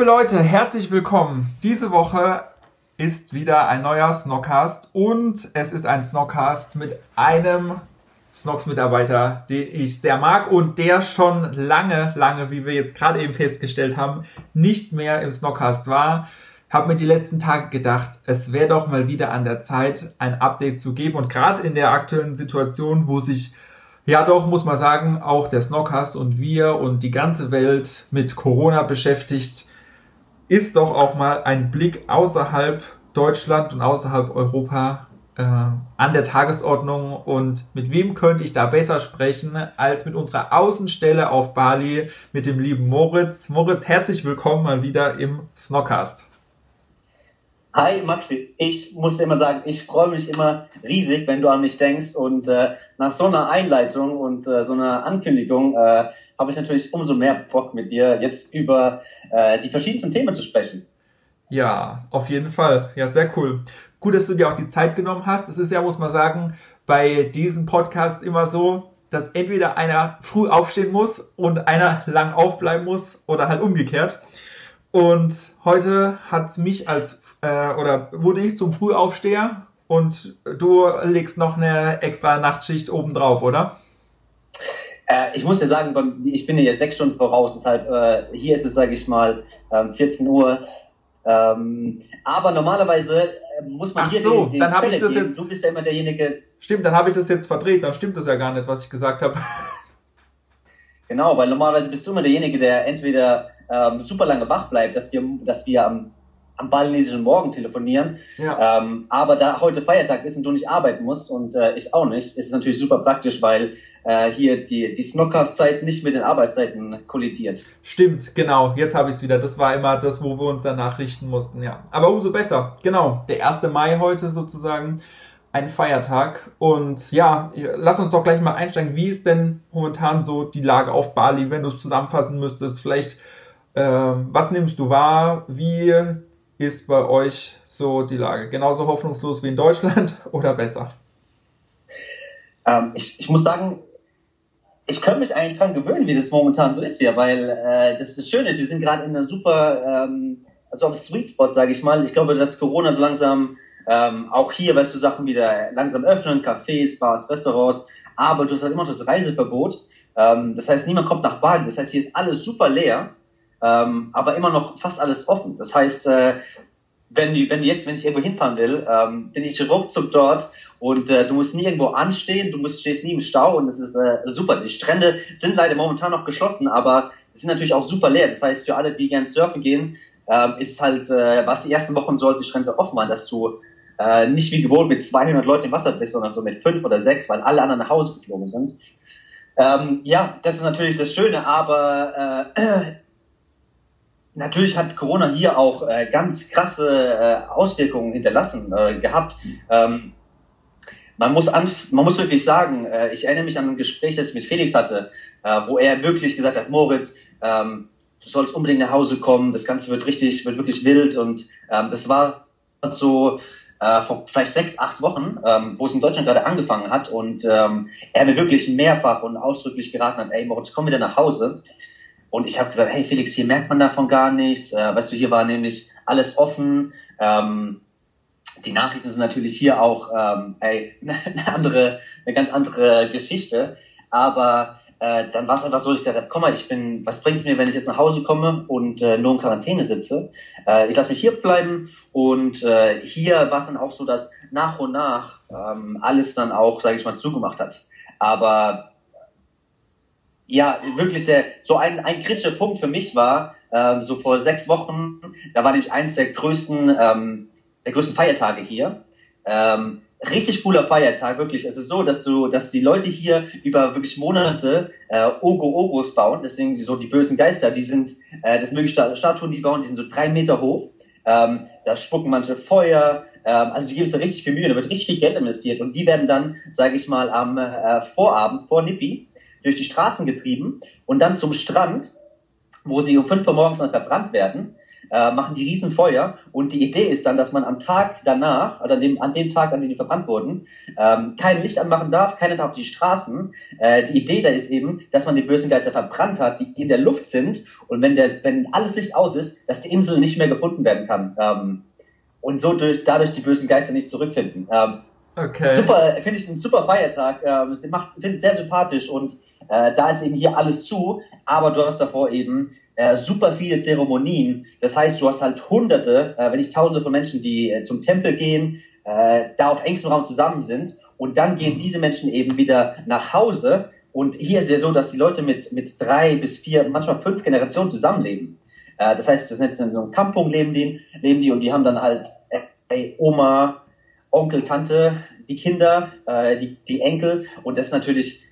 Liebe Leute, herzlich willkommen. Diese Woche ist wieder ein neuer Snockcast und es ist ein Snockcast mit einem Snocks-Mitarbeiter, den ich sehr mag und der schon lange, lange, wie wir jetzt gerade eben festgestellt haben, nicht mehr im Snockcast war. Habe mir die letzten Tage gedacht, es wäre doch mal wieder an der Zeit, ein Update zu geben und gerade in der aktuellen Situation, wo sich ja doch, muss man sagen, auch der Snockcast und wir und die ganze Welt mit Corona beschäftigt, ist doch auch mal ein Blick außerhalb Deutschland und außerhalb Europa äh, an der Tagesordnung. Und mit wem könnte ich da besser sprechen als mit unserer Außenstelle auf Bali, mit dem lieben Moritz. Moritz, herzlich willkommen mal wieder im Snockcast. Hi Maxi, ich muss immer sagen, ich freue mich immer riesig, wenn du an mich denkst und äh, nach so einer Einleitung und äh, so einer Ankündigung äh, habe ich natürlich umso mehr Bock mit dir jetzt über äh, die verschiedensten Themen zu sprechen. Ja, auf jeden Fall. Ja, sehr cool. Gut, dass du dir auch die Zeit genommen hast. Es ist ja, muss man sagen, bei diesen Podcasts immer so, dass entweder einer früh aufstehen muss und einer lang aufbleiben muss oder halt umgekehrt. Und heute hat mich als, äh, oder wurde ich zum Frühaufsteher und du legst noch eine extra Nachtschicht oben drauf, oder? Äh, ich muss ja sagen, ich bin ja jetzt sechs Stunden voraus, deshalb äh, hier ist es, sage ich mal, 14 ähm, Uhr. Ähm, aber normalerweise äh, muss man Ach hier so, den, den dann habe ich das geben. jetzt. Du bist ja immer derjenige. Stimmt, dann habe ich das jetzt verdreht. Dann stimmt das ja gar nicht, was ich gesagt habe. Genau, weil normalerweise bist du immer derjenige, der entweder ähm, super lange wach bleibt, dass wir, dass wir am, am balinesischen Morgen telefonieren. Ja. Ähm, aber da heute Feiertag ist und du nicht arbeiten musst und äh, ich auch nicht, ist es natürlich super praktisch, weil äh, hier die, die Snockcast-Zeit nicht mit den Arbeitszeiten kollidiert. Stimmt, genau. Jetzt habe ich es wieder. Das war immer das, wo wir uns danach richten mussten, ja. Aber umso besser. Genau. Der 1. Mai heute sozusagen ein Feiertag. Und ja, lass uns doch gleich mal einsteigen. Wie ist denn momentan so die Lage auf Bali, wenn du es zusammenfassen müsstest? Vielleicht ähm, was nimmst du wahr? Wie ist bei euch so die Lage? Genauso hoffnungslos wie in Deutschland oder besser? Ähm, ich, ich muss sagen, ich könnte mich eigentlich dran gewöhnen, wie das momentan so ist hier, weil äh, das das Schöne ist, wir sind gerade in einer super, ähm, also am Sweet Spot, sage ich mal. Ich glaube, dass Corona so langsam ähm, auch hier, weißt du, Sachen wieder langsam öffnen, Cafés, Bars, Restaurants, aber du hast halt immer noch das Reiseverbot. Ähm, das heißt, niemand kommt nach Bali. Das heißt, hier ist alles super leer ähm, aber immer noch fast alles offen. Das heißt, äh, wenn, wenn jetzt, wenn ich irgendwo hinfahren will, ähm, bin ich ruckzuck dort und äh, du musst nie irgendwo anstehen, du musst, stehst nie im Stau und es ist äh, super. Die Strände sind leider momentan noch geschlossen, aber sind natürlich auch super leer. Das heißt, für alle, die gern surfen gehen, ähm, ist halt, äh, was die ersten Wochen sollte die Strände offen waren, dass du äh, nicht wie gewohnt mit 200 Leuten im Wasser bist, sondern so mit fünf oder sechs, weil alle anderen nach Hause geflogen sind. Ähm, ja, das ist natürlich das Schöne, aber äh, Natürlich hat Corona hier auch äh, ganz krasse äh, Auswirkungen hinterlassen äh, gehabt. Ähm, man muss, an, man muss wirklich sagen, äh, ich erinnere mich an ein Gespräch, das ich mit Felix hatte, äh, wo er wirklich gesagt hat, Moritz, ähm, du sollst unbedingt nach Hause kommen, das Ganze wird richtig, wird wirklich wild und ähm, das war so äh, vor vielleicht sechs, acht Wochen, ähm, wo es in Deutschland gerade angefangen hat und ähm, er mir wirklich mehrfach und ausdrücklich geraten hat, ey Moritz, komm wieder nach Hause. Und ich habe gesagt, hey Felix, hier merkt man davon gar nichts. Äh, weißt du, hier war nämlich alles offen. Ähm, die Nachrichten sind natürlich hier auch ähm, eine andere, eine ganz andere Geschichte. Aber äh, dann war es einfach so, ich dachte, komm mal, ich bin, was bringt's mir, wenn ich jetzt nach Hause komme und äh, nur in Quarantäne sitze? Äh, ich lasse mich hier bleiben und äh, hier war es dann auch so, dass nach und nach ähm, alles dann auch, sage ich mal, zugemacht hat. Aber ja, wirklich sehr, so ein, ein kritischer Punkt für mich war, ähm, so vor sechs Wochen, da war nämlich eines der größten ähm, der größten Feiertage hier. Ähm, richtig cooler Feiertag, wirklich. Es ist so, dass du, dass die Leute hier über wirklich Monate äh, Ogo-Ogos bauen, deswegen so die bösen Geister, die sind, äh, das sind wirklich Statuen, die bauen, die sind so drei Meter hoch. Ähm, da spucken manche Feuer, ähm, also die geben es da richtig viel Mühe, da wird richtig viel Geld investiert. Und die werden dann, sage ich mal, am äh, Vorabend vor Nippi durch die Straßen getrieben und dann zum Strand, wo sie um fünf Uhr morgens dann verbrannt werden äh, machen die Riesenfeuer und die Idee ist dann, dass man am Tag danach, oder an dem, an dem Tag, an dem die verbrannt wurden, ähm, kein Licht anmachen darf, keine darf auf die Straßen. Äh, die Idee da ist eben, dass man die bösen Geister verbrannt hat, die in der Luft sind und wenn der, wenn alles Licht aus ist, dass die Insel nicht mehr gefunden werden kann. Ähm, und so durch, dadurch die bösen Geister nicht zurückfinden. Ähm, okay. Super, finde ich ein super Feiertag. Ähm, macht, finde ich sehr sympathisch und äh, da ist eben hier alles zu, aber du hast davor eben äh, super viele Zeremonien. Das heißt, du hast halt Hunderte, äh, wenn nicht Tausende von Menschen, die äh, zum Tempel gehen, äh, da auf engstem Raum zusammen sind. Und dann gehen diese Menschen eben wieder nach Hause. Und hier ist es ja so, dass die Leute mit, mit drei bis vier, manchmal fünf Generationen zusammenleben. Äh, das heißt, das jetzt in so einem Kampung leben die, leben die und die haben dann halt äh, Oma, Onkel, Tante, die Kinder, die, die Enkel. Und das ist natürlich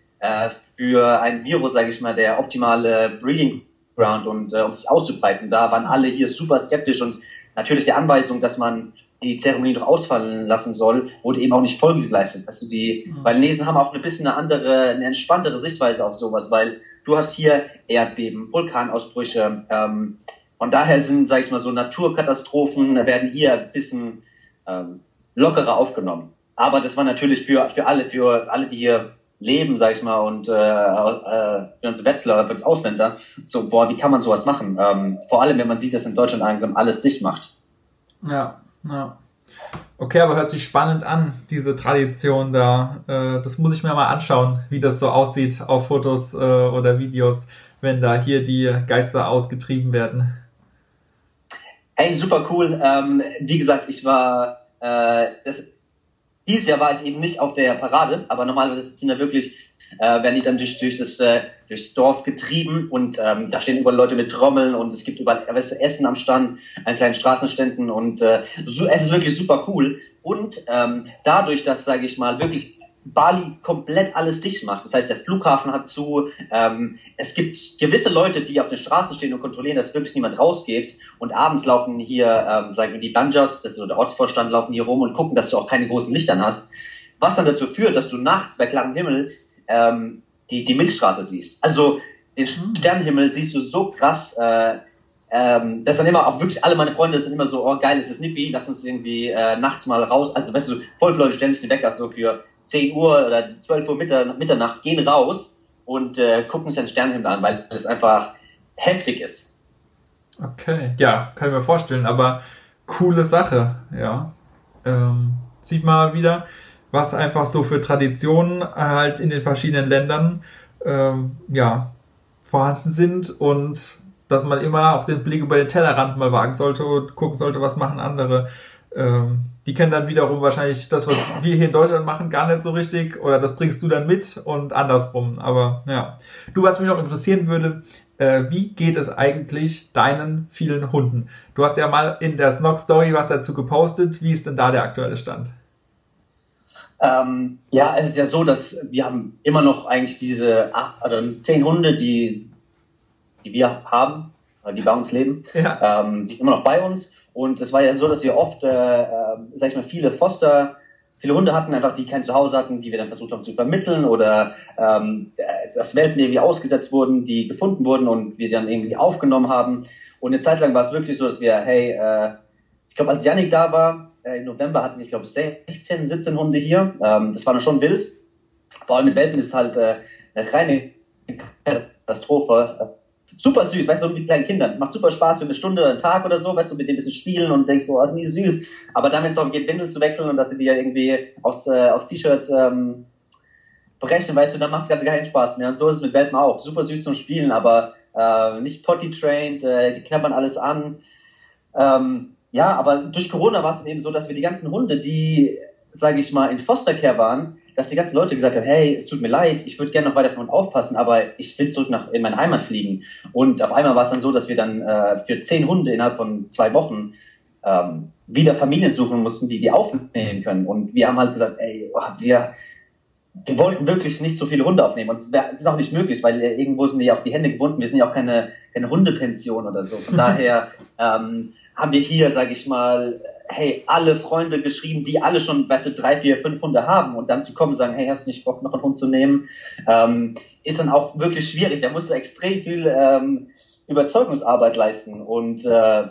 für ein Virus, sage ich mal, der optimale Breeding Ground und äh, um sich auszubreiten. Da waren alle hier super skeptisch und natürlich die Anweisung, dass man die Zeremonie doch ausfallen lassen soll, wurde eben auch nicht Folge geleistet. Also die mhm. Balinesen haben auch ein bisschen eine andere, eine entspanntere Sichtweise auf sowas, weil du hast hier Erdbeben, Vulkanausbrüche. Ähm, von daher sind, sage ich mal, so Naturkatastrophen werden hier ein bisschen ähm, lockerer aufgenommen. Aber das war natürlich für, für alle, für alle, die hier leben, sag ich mal, und äh, äh, uns Wettler, uns Ausländer, so, boah, wie kann man sowas machen? Ähm, vor allem, wenn man sieht, dass in Deutschland langsam alles dicht macht. Ja, ja. Okay, aber hört sich spannend an, diese Tradition da. Äh, das muss ich mir mal anschauen, wie das so aussieht auf Fotos äh, oder Videos, wenn da hier die Geister ausgetrieben werden. Hey, super cool. Ähm, wie gesagt, ich war, äh, das, dieses Jahr war ich eben nicht auf der Parade, aber normalerweise sind da wirklich, äh, werden die dann durch, durch das, äh, durchs Dorf getrieben und ähm, da stehen überall Leute mit Trommeln und es gibt überall weißt du, Essen am Stand, an kleinen Straßenständen und äh, so, es ist wirklich super cool. Und ähm, dadurch, dass, sage ich mal, wirklich Bali komplett alles dicht macht. Das heißt, der Flughafen hat zu. Ähm, es gibt gewisse Leute, die auf den Straßen stehen und kontrollieren, dass wirklich niemand rausgeht. Und abends laufen hier, ähm, sagen wir, die Banjas, das ist so der Ortsvorstand, laufen hier rum und gucken, dass du auch keine großen Lichtern hast. Was dann dazu führt, dass du nachts bei klarem Himmel ähm, die, die Milchstraße siehst. Also den hm. Sternenhimmel siehst du so krass. Äh, ähm, dass dann immer auch wirklich alle meine Freunde sind immer so, oh geil, ist das Nippi, lass uns irgendwie äh, nachts mal raus. Also weißt du, voll viele Leute stellen sich weg, also für 10 Uhr oder 12 Uhr Mitternacht, gehen raus und äh, gucken sich den Sternenhimmel an, weil es einfach heftig ist. Okay, ja, kann ich mir vorstellen, aber coole Sache, ja. Ähm, sieht mal wieder, was einfach so für Traditionen halt in den verschiedenen Ländern ähm, ja, vorhanden sind und dass man immer auch den Blick über den Tellerrand mal wagen sollte und gucken sollte, was machen andere. Ähm, die kennen dann wiederum wahrscheinlich das, was wir hier in Deutschland machen, gar nicht so richtig. Oder das bringst du dann mit und andersrum. Aber ja. Du, was mich noch interessieren würde, äh, wie geht es eigentlich deinen vielen Hunden? Du hast ja mal in der Snog Story was dazu gepostet. Wie ist denn da der aktuelle Stand? Ähm, ja, es ist ja so, dass wir haben immer noch eigentlich diese acht, oder zehn Hunde, die, die wir haben, die bei uns leben. Ja. Ähm, die sind immer noch bei uns. Und es war ja so, dass wir oft, äh, äh, sag ich mal, viele Foster, viele Hunde hatten, einfach die kein Zuhause hatten, die wir dann versucht haben zu vermitteln oder ähm, dass Welpen irgendwie ausgesetzt wurden, die gefunden wurden und wir dann irgendwie aufgenommen haben. Und eine Zeit lang war es wirklich so, dass wir, hey, äh, ich glaube, als Yannick da war, äh, im November hatten wir, ich glaube, 16, 17 Hunde hier. Ähm, das war dann schon wild. Vor allem mit Welpen ist halt äh, eine reine Katastrophe super süß, weißt du, mit kleinen Kindern. Es macht super Spaß für eine Stunde oder einen Tag oder so, weißt du, mit dem ein bisschen spielen und denkst so, oh, ist nie süß. Aber dann, wenn es darum geht, Windeln zu wechseln und dass sie dir irgendwie aufs, äh, aufs T-Shirt ähm, brechen, weißt du, dann macht es gerade keinen Spaß mehr. Und so ist es mit Welpen auch. Super süß zum Spielen, aber äh, nicht potty-trained, äh, die knabbern alles an. Ähm, ja, aber durch Corona war es eben so, dass wir die ganzen Hunde, die, sage ich mal, in Fostercare waren, dass die ganzen Leute gesagt haben, hey, es tut mir leid, ich würde gerne noch weiter von uns aufpassen, aber ich will zurück nach in meine Heimat fliegen. Und auf einmal war es dann so, dass wir dann äh, für zehn Hunde innerhalb von zwei Wochen ähm, wieder Familien suchen mussten, die die aufnehmen können. Und wir haben halt gesagt, ey, oh, wir, wir wollten wirklich nicht so viele Hunde aufnehmen. Und es, wär, es ist auch nicht möglich, weil irgendwo sind ja auch die Hände gebunden. Wir sind ja auch keine, keine Hundepension oder so. Von daher ähm, haben wir hier, sage ich mal, hey, alle Freunde geschrieben, die alle schon, weißt du, drei, vier, fünf Hunde haben und dann zu kommen und sagen, hey, hast du nicht Bock, noch einen Hund zu nehmen, ähm, ist dann auch wirklich schwierig. Da musst du extrem viel ähm, Überzeugungsarbeit leisten und äh,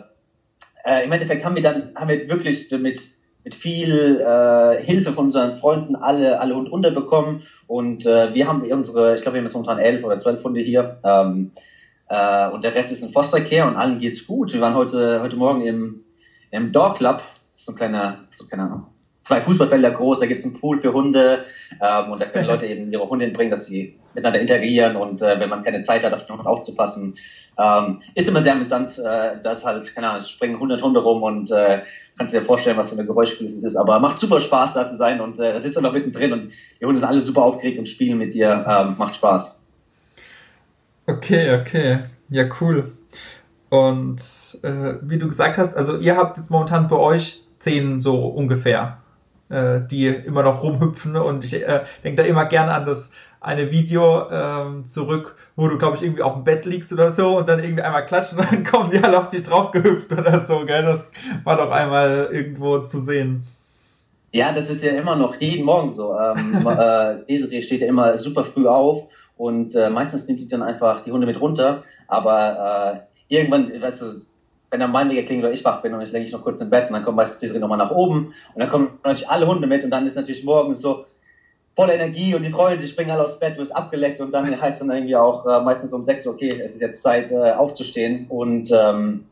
äh, im Endeffekt haben wir dann, haben wir wirklich mit, mit viel äh, Hilfe von unseren Freunden alle, alle Hunde unterbekommen und äh, wir haben unsere, ich glaube, wir haben jetzt momentan elf oder zwölf Hunde hier ähm, äh, und der Rest ist in Fostercare und allen geht's gut. Wir waren heute, heute Morgen im, im Dog Club, das ist so ein kleiner, so keine Ahnung, zwei Fußballfelder groß, da gibt's einen Pool für Hunde. Ähm, und da können Leute eben ihre Hunde hinbringen, dass sie miteinander interagieren. Und äh, wenn man keine Zeit hat, auf den Hund aufzupassen, ähm, ist immer sehr amüsant, äh, dass halt, keine Ahnung, es springen 100 Hunde rum und äh, kannst dir vorstellen, was für eine Geräuschkulisse es ist, aber macht super Spaß da zu sein. Und äh, da sitzt du noch mittendrin und die Hunde sind alle super aufgeregt und spielen mit dir, ähm, macht Spaß. Okay, okay, ja cool. Und äh, wie du gesagt hast, also ihr habt jetzt momentan bei euch zehn so ungefähr, äh, die immer noch rumhüpfen und ich äh, denke da immer gerne an das eine Video ähm, zurück, wo du, glaube ich, irgendwie auf dem Bett liegst oder so und dann irgendwie einmal klatschen und dann kommen die alle auf dich drauf gehüpft oder so, gell? Das war doch einmal irgendwo zu sehen. Ja, das ist ja immer noch jeden Morgen so. Ähm, äh, Desiree steht ja immer super früh auf und äh, meistens nimmt die dann einfach die Hunde mit runter, aber äh, irgendwann, weißt du, wenn dann mein Wecker klingelt oder ich wach bin und ich lege ich noch kurz im Bett und dann kommt meistens Desiree nochmal nach oben. Und dann kommen natürlich alle Hunde mit und dann ist natürlich morgens so, voller Energie und die freuen sich, springen alle aufs Bett, du bist abgeleckt und dann heißt dann irgendwie auch äh, meistens um sechs, okay, es ist jetzt Zeit äh, aufzustehen. Und ähm,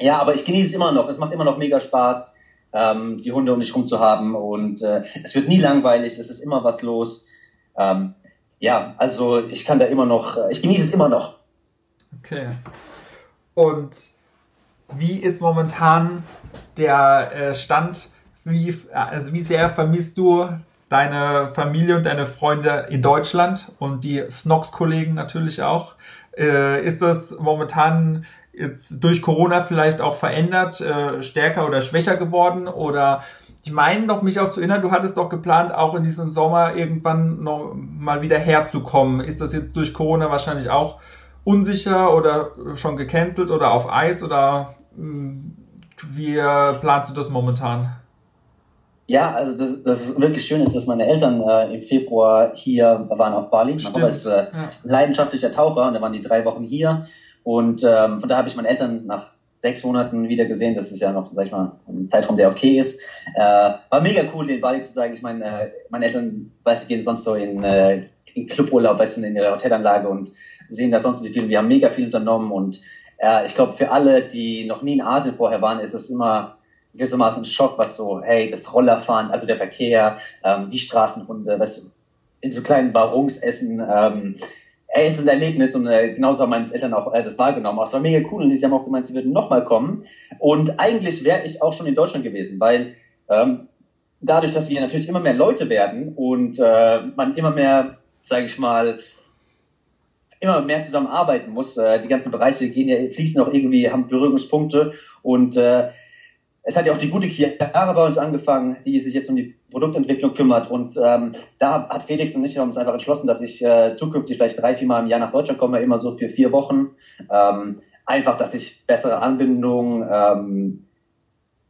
ja, aber ich genieße es immer noch, es macht immer noch mega Spaß, ähm, die Hunde um mich rum zu haben. Und äh, es wird nie langweilig, es ist immer was los. Ähm, ja, also ich kann da immer noch, äh, ich genieße es immer noch. Okay. Und wie ist momentan der äh, Stand? Wie, also wie sehr vermisst du deine Familie und deine Freunde in Deutschland und die Snox-Kollegen natürlich auch. Äh, ist das momentan jetzt durch Corona vielleicht auch verändert, stärker oder schwächer geworden? Oder ich meine doch mich auch zu erinnern, du hattest doch geplant, auch in diesem Sommer irgendwann noch mal wieder herzukommen. Ist das jetzt durch Corona wahrscheinlich auch unsicher oder schon gecancelt oder auf Eis oder hm, wie planst du das momentan? Ja, also das, das wirklich schön ist, dass meine Eltern äh, im Februar hier waren auf Bali. Mein Papa ist äh, ja. leidenschaftlicher Taucher und da waren die drei Wochen hier. Und ähm, von da habe ich meine Eltern nach sechs Monaten wieder gesehen. Das ist ja noch, sag ich mal, ein Zeitraum, der okay ist. Äh, war mega cool, den Bali zu sagen. Ich meine, äh, meine Eltern, weißt du, gehen sonst so in, äh, in Cluburlaub, weißt du, in ihrer Hotelanlage und sehen da sonst so viel. Wir haben mega viel unternommen und äh, ich glaube, für alle, die noch nie in Asien vorher waren, ist es immer gewissermaßen ein Schock, was so, hey, das Rollerfahren, also der Verkehr, ähm, die Straßenhunde, was du, in so kleinen Barungsessen, ähm, ey, es ist ein Erlebnis und äh, genauso haben meine Eltern auch äh, das wahrgenommen. Es war mega cool und sie haben auch gemeint, sie würden nochmal kommen. Und eigentlich wäre ich auch schon in Deutschland gewesen, weil ähm, dadurch, dass wir natürlich immer mehr Leute werden und äh, man immer mehr, sage ich mal, immer mehr zusammenarbeiten muss, äh, die ganzen Bereiche gehen ja, fließen auch irgendwie, haben Berührungspunkte und äh, es hat ja auch die gute Chiara bei uns angefangen, die sich jetzt um die Produktentwicklung kümmert. Und ähm, da hat Felix und ich uns einfach entschlossen, dass ich äh, zukünftig vielleicht drei, vier Mal im Jahr nach Deutschland komme, immer so für vier Wochen. Ähm, einfach, dass ich bessere Anbindung ähm,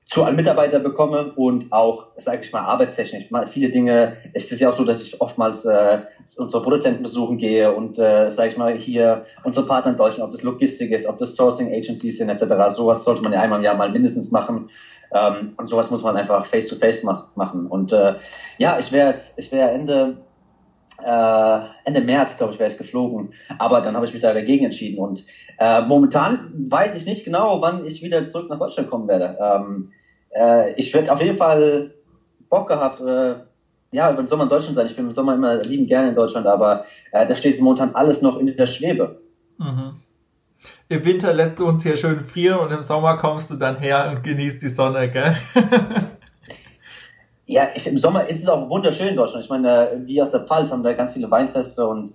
zu allen Mitarbeitern bekomme und auch, sage ich mal, arbeitstechnisch. Mal viele Dinge, es ist ja auch so, dass ich oftmals äh, unsere Produzenten besuchen gehe und, äh, sage ich mal, hier unsere Partner in Deutschland, ob das Logistik ist, ob das Sourcing Agencies sind, etc. Sowas sollte man ja einmal im Jahr mal mindestens machen. Ähm, und sowas muss man einfach face-to-face -face mach, machen. Und äh, ja, ich wäre jetzt, ich wäre Ende äh, Ende März, glaube ich, wäre ich geflogen. Aber dann habe ich mich da dagegen entschieden. Und äh, momentan weiß ich nicht genau, wann ich wieder zurück nach Deutschland kommen werde. Ähm, äh, ich werde auf jeden Fall Bock gehabt, äh, ja, über den Sommer in Deutschland sein. Ich bin im Sommer immer lieben gerne in Deutschland, aber äh, da steht momentan alles noch in der Schwebe. Mhm. Im Winter lässt du uns hier schön frieren und im Sommer kommst du dann her und genießt die Sonne, gell? Ja, ich, im Sommer ist es auch wunderschön in Deutschland. Ich meine, wir aus der Pfalz haben da ganz viele Weinfeste und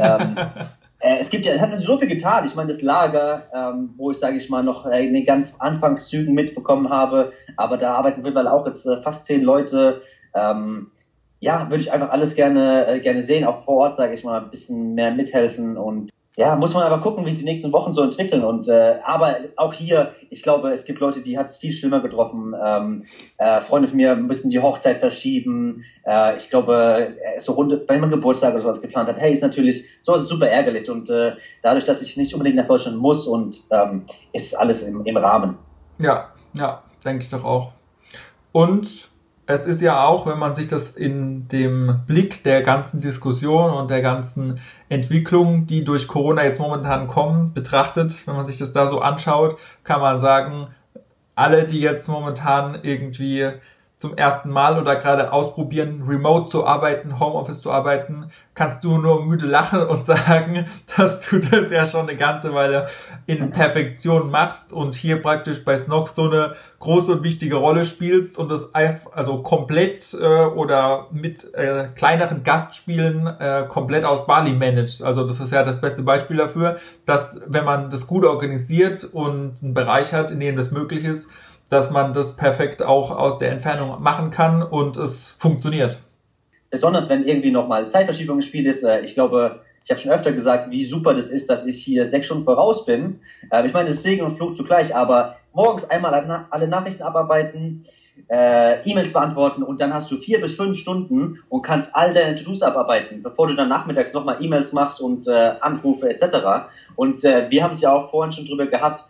ähm, äh, es gibt ja, es hat sich so viel getan. Ich meine, das Lager, ähm, wo ich, sage ich mal, noch äh, in den ganz Anfangszügen mitbekommen habe, aber da arbeiten mittlerweile auch jetzt äh, fast zehn Leute. Ähm, ja, würde ich einfach alles gerne, äh, gerne sehen, auch vor Ort, sage ich mal, ein bisschen mehr mithelfen und ja, muss man aber gucken, wie sich die nächsten Wochen so entwickeln. Und äh, aber auch hier, ich glaube, es gibt Leute, die hat es viel schlimmer getroffen. Ähm, äh, Freunde von mir müssen die Hochzeit verschieben. Äh, ich glaube, äh, so rund, wenn man Geburtstag oder sowas geplant hat, hey, ist natürlich sowas super ärgerlich. Und äh, dadurch, dass ich nicht unbedingt nach Deutschland muss und ähm, ist alles im, im Rahmen. Ja, ja, denke ich doch auch. Und es ist ja auch, wenn man sich das in dem Blick der ganzen Diskussion und der ganzen Entwicklung, die durch Corona jetzt momentan kommen, betrachtet, wenn man sich das da so anschaut, kann man sagen, alle, die jetzt momentan irgendwie zum ersten Mal oder gerade ausprobieren, remote zu arbeiten, Homeoffice zu arbeiten, kannst du nur müde lachen und sagen, dass du das ja schon eine ganze Weile in Perfektion machst und hier praktisch bei Snox so eine große und wichtige Rolle spielst und das einfach, also komplett äh, oder mit äh, kleineren Gastspielen äh, komplett aus Bali managst. Also das ist ja das beste Beispiel dafür, dass wenn man das gut organisiert und einen Bereich hat, in dem das möglich ist, dass man das perfekt auch aus der Entfernung machen kann und es funktioniert. Besonders wenn irgendwie nochmal Zeitverschiebung im Spiel ist. Äh, ich glaube, ich habe schon öfter gesagt, wie super das ist, dass ich hier sechs Stunden voraus bin. Äh, ich meine, das ist Segen und Fluch zugleich, aber morgens einmal alle Nachrichten abarbeiten, äh, E-Mails beantworten und dann hast du vier bis fünf Stunden und kannst all deine To-Dos abarbeiten, bevor du dann nachmittags nochmal E-Mails machst und äh, Anrufe etc. Und äh, wir haben es ja auch vorhin schon drüber gehabt,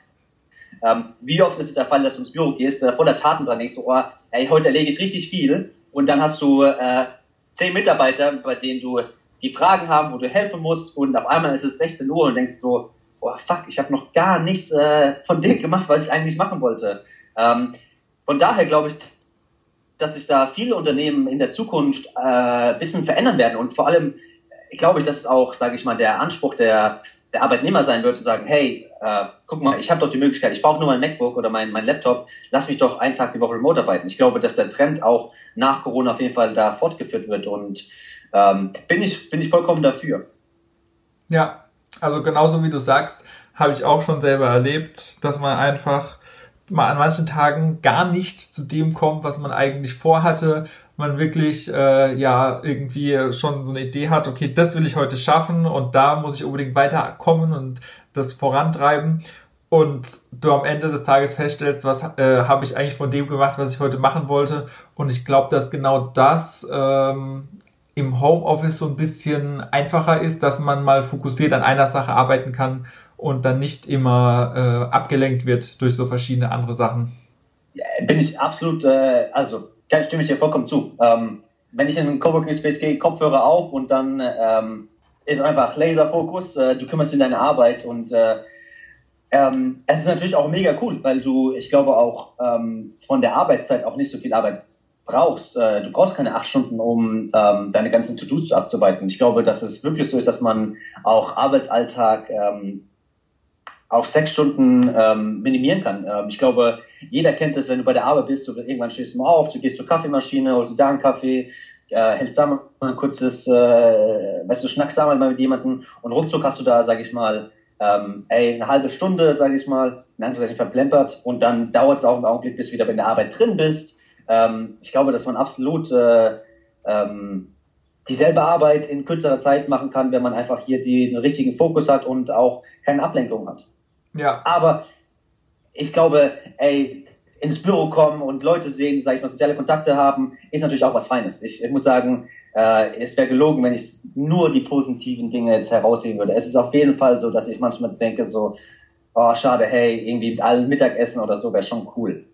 ähm, wie oft ist es der Fall, dass du ins Büro gehst, äh, voller Taten dran denkst, so, oh, ey, heute erlege ich richtig viel und dann hast du äh, zehn Mitarbeiter, bei denen du die Fragen haben, wo du helfen musst und auf einmal ist es 16 Uhr und denkst so, oh fuck, ich habe noch gar nichts äh, von dem gemacht, was ich eigentlich machen wollte. Ähm, von daher glaube ich, dass sich da viele Unternehmen in der Zukunft äh, ein bisschen verändern werden und vor allem äh, glaube ich, dass auch, sage ich mal, der Anspruch der der Arbeitnehmer sein wird und sagen, hey, äh, guck mal, ich habe doch die Möglichkeit, ich brauche nur mein MacBook oder mein, mein Laptop, lass mich doch einen Tag die Woche remote arbeiten. Ich glaube, dass der Trend auch nach Corona auf jeden Fall da fortgeführt wird und ähm, bin, ich, bin ich vollkommen dafür. Ja, also genauso wie du sagst, habe ich auch schon selber erlebt, dass man einfach mal an manchen Tagen gar nicht zu dem kommt, was man eigentlich vorhatte man wirklich äh, ja irgendwie schon so eine Idee hat, okay, das will ich heute schaffen und da muss ich unbedingt weiterkommen und das vorantreiben und du am Ende des Tages feststellst, was äh, habe ich eigentlich von dem gemacht, was ich heute machen wollte und ich glaube, dass genau das ähm, im Homeoffice so ein bisschen einfacher ist, dass man mal fokussiert an einer Sache arbeiten kann und dann nicht immer äh, abgelenkt wird durch so verschiedene andere Sachen. Bin ich absolut, äh, also ja, stimme ich dir vollkommen zu. Ähm, wenn ich in einen Coworking Space gehe, Kopfhörer auf und dann ähm, ist einfach Laserfokus, äh, du kümmerst dich um deine Arbeit und äh, ähm, es ist natürlich auch mega cool, weil du, ich glaube auch ähm, von der Arbeitszeit auch nicht so viel Arbeit brauchst. Äh, du brauchst keine acht Stunden, um ähm, deine ganzen To-Dos abzuarbeiten. Ich glaube, dass es wirklich so ist, dass man auch Arbeitsalltag ähm, auf sechs Stunden ähm, minimieren kann. Ähm, ich glaube, jeder kennt es, wenn du bei der Arbeit bist, du irgendwann stehst du mal auf, du gehst zur Kaffeemaschine, holst da einen Kaffee, äh, hältst da mal ein kurzes, äh, weißt du, schnackst da mal mit jemandem und ruckzuck hast du da, sag ich mal, ähm, ey, eine halbe Stunde, sag ich mal, in Anführungszeichen verplempert und dann dauert es auch einen Augenblick, bis du wieder bei der Arbeit drin bist. Ähm, ich glaube, dass man absolut äh, ähm, dieselbe Arbeit in kürzerer Zeit machen kann, wenn man einfach hier den richtigen Fokus hat und auch keine Ablenkung hat. Ja. Aber ich glaube, ey, ins Büro kommen und Leute sehen, sag ich mal, soziale Kontakte haben, ist natürlich auch was Feines. Ich, ich muss sagen, äh, es wäre gelogen, wenn ich nur die positiven Dinge jetzt herausheben würde. Es ist auf jeden Fall so, dass ich manchmal denke so, oh, schade, hey, irgendwie mit allen Mittagessen oder so wäre schon cool.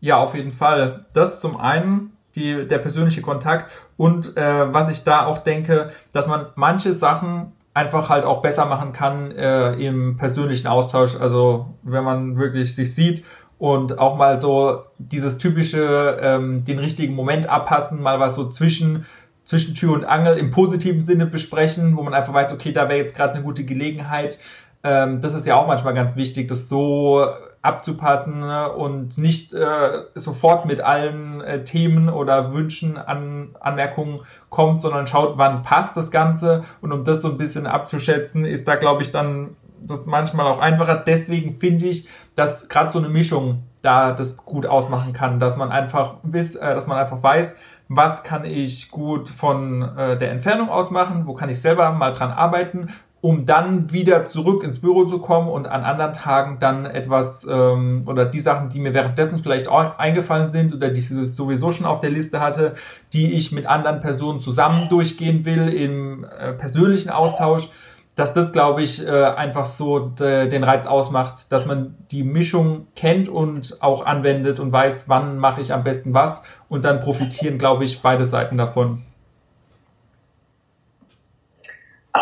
Ja, auf jeden Fall. Das zum einen die, der persönliche Kontakt und äh, was ich da auch denke, dass man manche Sachen einfach halt auch besser machen kann äh, im persönlichen Austausch. Also wenn man wirklich sich sieht und auch mal so dieses typische, ähm, den richtigen Moment abpassen, mal was so zwischen zwischen Tür und Angel im positiven Sinne besprechen, wo man einfach weiß, okay, da wäre jetzt gerade eine gute Gelegenheit. Ähm, das ist ja auch manchmal ganz wichtig, das so abzupassen und nicht äh, sofort mit allen äh, Themen oder Wünschen an Anmerkungen kommt, sondern schaut, wann passt das Ganze und um das so ein bisschen abzuschätzen, ist da glaube ich dann das manchmal auch einfacher. Deswegen finde ich, dass gerade so eine Mischung da das gut ausmachen kann, dass man einfach wiss, äh, dass man einfach weiß, was kann ich gut von äh, der Entfernung aus machen, wo kann ich selber mal dran arbeiten, um dann wieder zurück ins Büro zu kommen und an anderen Tagen dann etwas ähm, oder die Sachen, die mir währenddessen vielleicht auch eingefallen sind oder die ich sowieso schon auf der Liste hatte, die ich mit anderen Personen zusammen durchgehen will im äh, persönlichen Austausch, dass das, glaube ich, äh, einfach so de, den Reiz ausmacht, dass man die Mischung kennt und auch anwendet und weiß, wann mache ich am besten was und dann profitieren, glaube ich, beide Seiten davon.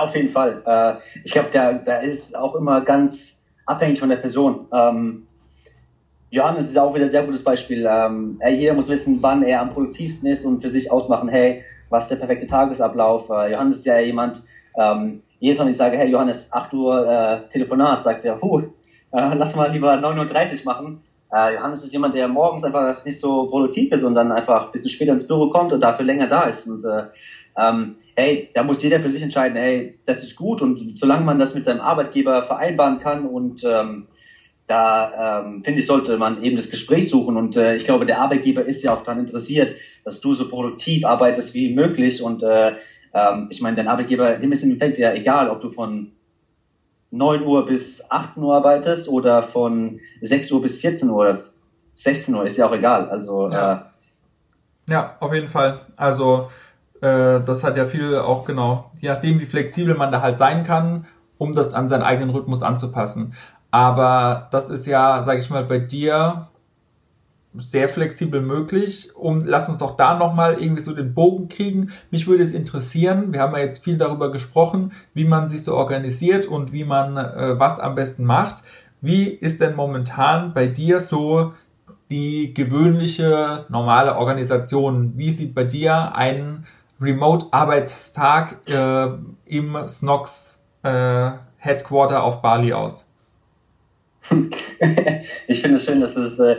Auf jeden Fall. Äh, ich glaube, da, da ist auch immer ganz abhängig von der Person. Ähm, Johannes ist auch wieder ein sehr gutes Beispiel. Ähm, er jeder muss wissen, wann er am produktivsten ist und für sich ausmachen, hey, was ist der perfekte Tagesablauf. Äh, Johannes ist ja jemand, ähm, jedes Mal, wenn ich sage, hey Johannes, 8 Uhr äh, Telefonat, sagt er, puh, äh, lass mal lieber 9.30 Uhr machen. Äh, Johannes ist jemand, der morgens einfach nicht so produktiv ist und dann einfach ein bisschen später ins Büro kommt und dafür länger da ist. Und äh, ähm, hey, da muss jeder für sich entscheiden, hey, das ist gut und solange man das mit seinem Arbeitgeber vereinbaren kann und ähm, da ähm, finde ich, sollte man eben das Gespräch suchen und äh, ich glaube, der Arbeitgeber ist ja auch daran interessiert, dass du so produktiv arbeitest wie möglich und äh, ähm, ich meine, dein Arbeitgeber, dem ist im Endeffekt ja egal, ob du von 9 Uhr bis 18 Uhr arbeitest oder von 6 Uhr bis 14 Uhr oder 16 Uhr, ist ja auch egal. Also ja, äh, ja auf jeden Fall. Also äh, das hat ja viel auch genau, je nachdem, wie flexibel man da halt sein kann, um das an seinen eigenen Rhythmus anzupassen. Aber das ist ja, sage ich mal, bei dir sehr flexibel möglich. Um, lass uns doch da nochmal irgendwie so den Bogen kriegen. Mich würde es interessieren, wir haben ja jetzt viel darüber gesprochen, wie man sich so organisiert und wie man äh, was am besten macht. Wie ist denn momentan bei dir so die gewöhnliche, normale Organisation? Wie sieht bei dir ein Remote-Arbeitstag äh, im Snox äh, Headquarter auf Bali aus? ich finde es schön, dass du es äh,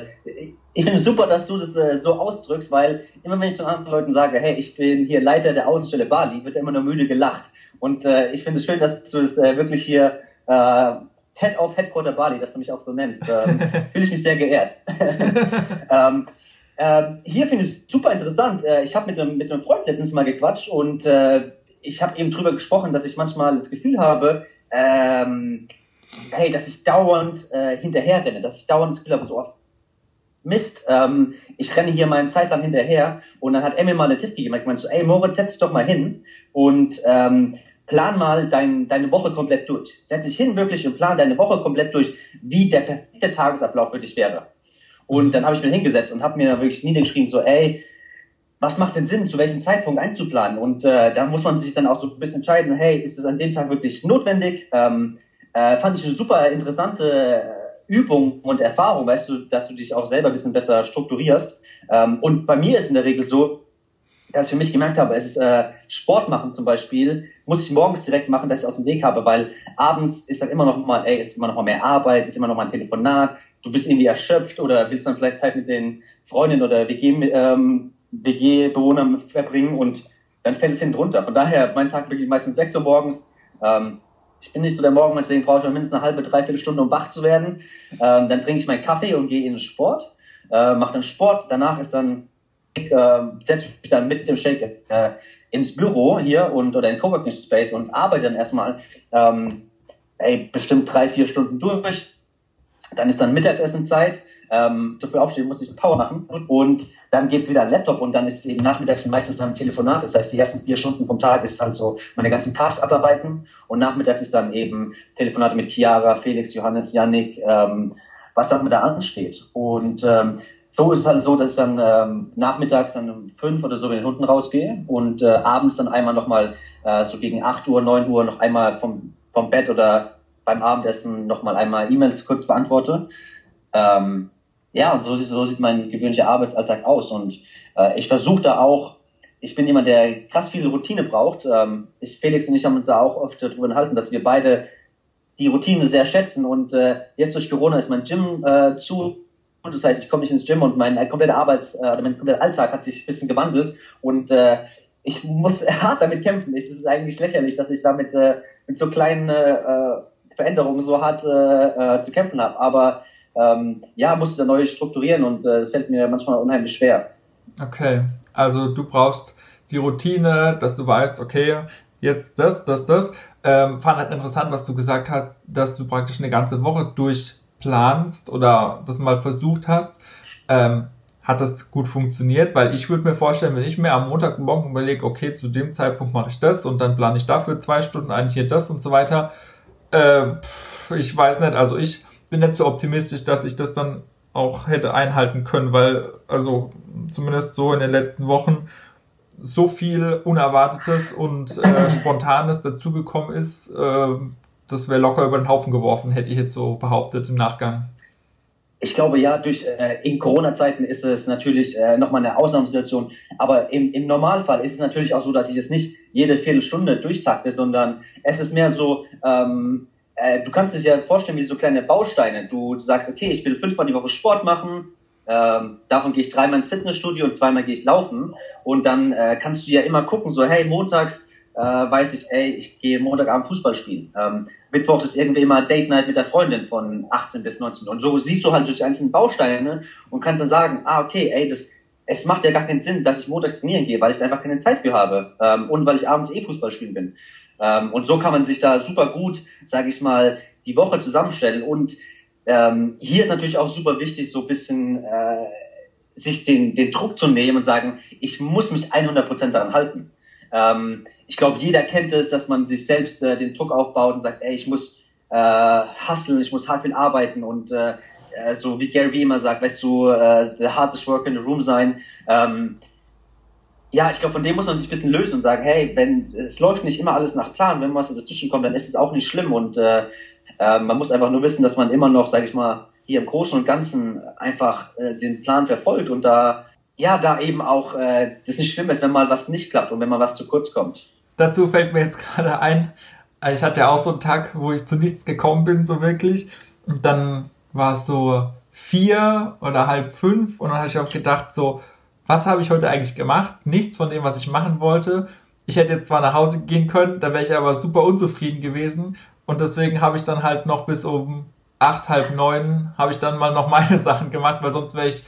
ich finde es super, dass du das äh, so ausdrückst, weil immer wenn ich zu anderen Leuten sage, hey, ich bin hier Leiter der Außenstelle Bali, wird immer nur müde gelacht. Und äh, ich finde es schön, dass du es äh, wirklich hier äh, Head of Headquarter Bali, dass du mich auch so nennst. Ähm, Fühle ich mich sehr geehrt. ähm, ähm, hier finde ich es super interessant. Äh, ich habe mit einem, mit Freund letztens mal gequatscht und äh, ich habe eben drüber gesprochen, dass ich manchmal das Gefühl habe, ähm, hey, dass ich dauernd äh, hinterher renne, dass ich dauernd das Gefühl habe, so, Mist, ähm, ich renne hier meinen Zeitplan hinterher und dann hat Emil mal eine Tipp gegeben. Ich meinte so, ey Moritz, setz dich doch mal hin und ähm, plan mal dein, deine Woche komplett durch. Setz dich hin wirklich und plan deine Woche komplett durch, wie der perfekte Tagesablauf für dich wäre. Und dann habe ich mir hingesetzt und habe mir dann wirklich niedergeschrieben, so, ey, was macht denn Sinn, zu welchem Zeitpunkt einzuplanen? Und äh, da muss man sich dann auch so ein bisschen entscheiden, hey, ist es an dem Tag wirklich notwendig? Ähm, äh, fand ich eine super interessante Übung und Erfahrung, weißt du, dass du dich auch selber ein bisschen besser strukturierst. Ähm, und bei mir ist in der Regel so, dass ich für mich gemerkt habe, ist äh, Sport machen zum Beispiel, muss ich morgens direkt machen, dass ich aus dem Weg habe, weil abends ist dann immer noch mal, ey, ist immer noch mal mehr Arbeit, ist immer noch mal ein Telefonat, du bist irgendwie erschöpft oder willst dann vielleicht Zeit mit den Freundinnen oder WG, ähm, WG-Bewohnern verbringen und dann fällt es hinten runter. Von daher, mein Tag beginnt meistens 6 Uhr morgens, ähm, ich bin nicht so der Morgenmensch, deswegen brauche ich mindestens eine halbe, dreiviertel Stunde, um wach zu werden. Ähm, dann trinke ich meinen Kaffee und gehe in den Sport, äh, mache dann Sport. Danach ist dann äh, setze ich mich dann mit dem Shake äh, ins Büro hier und oder in Coworking Space und arbeite dann erstmal ähm, ey, bestimmt drei, vier Stunden durch. Dann ist dann Mittagsessenzeit ähm, wir aufstehen, muss ich Power machen und dann geht's wieder an Laptop und dann ist es eben nachmittags meistens dann Telefonat. Das heißt, die ersten vier Stunden vom Tag ist halt so meine ganzen Tasks abarbeiten und nachmittags ist dann eben Telefonate mit Chiara, Felix, Johannes, Yannick, ähm, was dann da ansteht. Und ähm, so ist es halt so, dass ich dann ähm, nachmittags dann um fünf oder so mit den Hunden rausgehe und äh, abends dann einmal nochmal äh, so gegen acht Uhr, neun Uhr noch einmal vom, vom Bett oder beim Abendessen nochmal einmal E-Mails kurz beantworte. Ähm, ja, und so, so sieht mein gewöhnlicher Arbeitsalltag aus. Und äh, ich versuche da auch, ich bin jemand, der krass viel Routine braucht. Ähm, ich, Felix und ich haben uns da auch oft darüber enthalten, dass wir beide die Routine sehr schätzen. Und äh, jetzt durch Corona ist mein Gym äh, zu. Und das heißt, ich komme nicht ins Gym und mein kompletter Arbeits- äh, mein kompletter Alltag hat sich ein bisschen gewandelt. Und äh, ich muss hart damit kämpfen. Es ist eigentlich lächerlich, dass ich damit äh, mit so kleinen äh, Veränderungen so hart äh, äh, zu kämpfen habe. Aber ähm, ja, muss ich da neu strukturieren und es äh, fällt mir manchmal unheimlich schwer. Okay, also du brauchst die Routine, dass du weißt, okay, jetzt das, das, das. Ähm, fand halt interessant, was du gesagt hast, dass du praktisch eine ganze Woche durchplanst oder das mal versucht hast. Ähm, hat das gut funktioniert, weil ich würde mir vorstellen, wenn ich mir am Montagmorgen überlege, okay, zu dem Zeitpunkt mache ich das und dann plane ich dafür zwei Stunden ein, hier das und so weiter. Äh, pff, ich weiß nicht, also ich bin nicht so optimistisch, dass ich das dann auch hätte einhalten können, weil, also zumindest so in den letzten Wochen so viel Unerwartetes und äh, Spontanes dazugekommen ist, äh, das wäre locker über den Haufen geworfen, hätte ich jetzt so behauptet im Nachgang. Ich glaube ja, durch äh, in Corona-Zeiten ist es natürlich äh, nochmal eine Ausnahmesituation. Aber im, im Normalfall ist es natürlich auch so, dass ich es nicht jede Viertelstunde durchtakte, sondern es ist mehr so, ähm, äh, du kannst dich ja vorstellen wie so kleine Bausteine. Du sagst, okay, ich will fünfmal die Woche Sport machen, ähm, davon gehe ich dreimal ins Fitnessstudio und zweimal gehe ich laufen. Und dann äh, kannst du ja immer gucken, so hey, montags äh, weiß ich, ey, ich gehe Montagabend Fußball spielen. Ähm, Mittwoch ist irgendwie immer Date Night mit der Freundin von 18 bis 19. Und so siehst du halt durch die einzelnen Bausteine und kannst dann sagen, ah, okay, ey, das, es macht ja gar keinen Sinn, dass ich montags trainieren gehe, weil ich da einfach keine Zeit für habe ähm, und weil ich abends eh Fußball spielen bin. Ähm, und so kann man sich da super gut, sage ich mal, die Woche zusammenstellen. Und ähm, hier ist natürlich auch super wichtig, so ein bisschen äh, sich den, den Druck zu nehmen und sagen, ich muss mich 100% daran halten. Ähm, ich glaube, jeder kennt es, dass man sich selbst äh, den Druck aufbaut und sagt, ey, ich muss äh, hustlen, ich muss hart viel arbeiten und äh, äh, so wie Gary Vee immer sagt, weißt du, äh, the hardest work in the room sein. Ähm, ja, ich glaube, von dem muss man sich ein bisschen lösen und sagen, hey, wenn es läuft nicht immer alles nach Plan, wenn was dazwischen kommt, dann ist es auch nicht schlimm und äh, äh, man muss einfach nur wissen, dass man immer noch, sage ich mal, hier im Großen und Ganzen einfach äh, den Plan verfolgt und da ja, da eben auch äh, das nicht schlimm ist, wenn mal was nicht klappt und wenn mal was zu kurz kommt. Dazu fällt mir jetzt gerade ein, ich hatte ja auch so einen Tag, wo ich zu nichts gekommen bin, so wirklich. Und dann war es so vier oder halb fünf und dann habe ich auch gedacht, so, was habe ich heute eigentlich gemacht? Nichts von dem, was ich machen wollte. Ich hätte jetzt zwar nach Hause gehen können, da wäre ich aber super unzufrieden gewesen. Und deswegen habe ich dann halt noch bis um acht, halb neun, habe ich dann mal noch meine Sachen gemacht, weil sonst wäre ich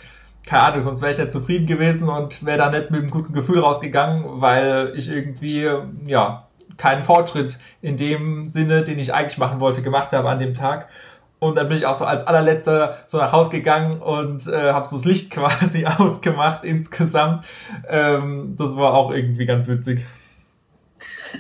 keine Ahnung, sonst wäre ich nicht zufrieden gewesen und wäre da nicht mit einem guten Gefühl rausgegangen, weil ich irgendwie, ja, keinen Fortschritt in dem Sinne, den ich eigentlich machen wollte, gemacht habe an dem Tag. Und dann bin ich auch so als allerletzter so nach Haus gegangen und äh, habe so das Licht quasi ausgemacht insgesamt. Ähm, das war auch irgendwie ganz witzig.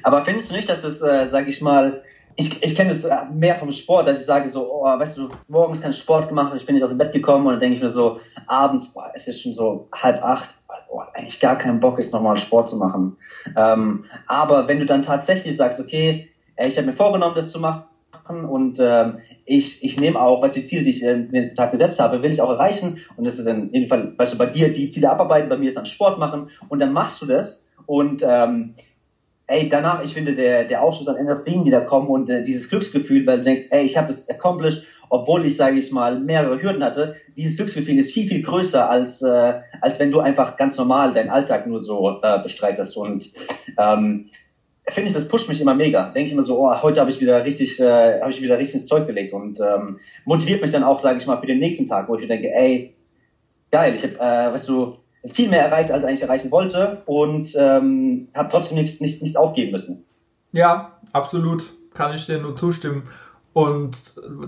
Aber findest du nicht, dass das, äh, sag ich mal, ich, ich kenne es mehr vom Sport, dass ich sage so, oh, weißt du, morgens kein Sport gemacht, ich bin nicht aus dem Bett gekommen und dann denke ich mir so, abends, boah, es ist schon so halb acht, boah, eigentlich gar keinen Bock ist, nochmal Sport zu machen. Ähm, aber wenn du dann tatsächlich sagst, okay, ich habe mir vorgenommen, das zu machen und ähm, ich, ich nehme auch, was die Ziele, die ich äh, mir Tag gesetzt habe, will ich auch erreichen und das ist in jedem Fall, weißt du, bei dir die Ziele abarbeiten, bei mir ist dann Sport machen und dann machst du das und ähm, ey, danach, ich finde, der, der Ausschuss an Endorphinen, die da kommen und äh, dieses Glücksgefühl, weil du denkst, ey, ich habe es accomplished, obwohl ich, sage ich mal, mehrere Hürden hatte, dieses Glücksgefühl ist viel, viel größer, als, äh, als wenn du einfach ganz normal deinen Alltag nur so äh, bestreitest. Und ähm, finde ich, das pusht mich immer mega. Denke ich immer so, oh, heute habe ich wieder richtig, äh, habe ich wieder richtig ins Zeug gelegt und ähm, motiviert mich dann auch, sage ich mal, für den nächsten Tag, wo ich denke, ey, geil, ich habe, äh, weißt du, viel mehr erreicht, als ich eigentlich erreichen wollte und ähm, habe trotzdem nichts, nichts, nichts aufgeben müssen. Ja, absolut. Kann ich dir nur zustimmen. Und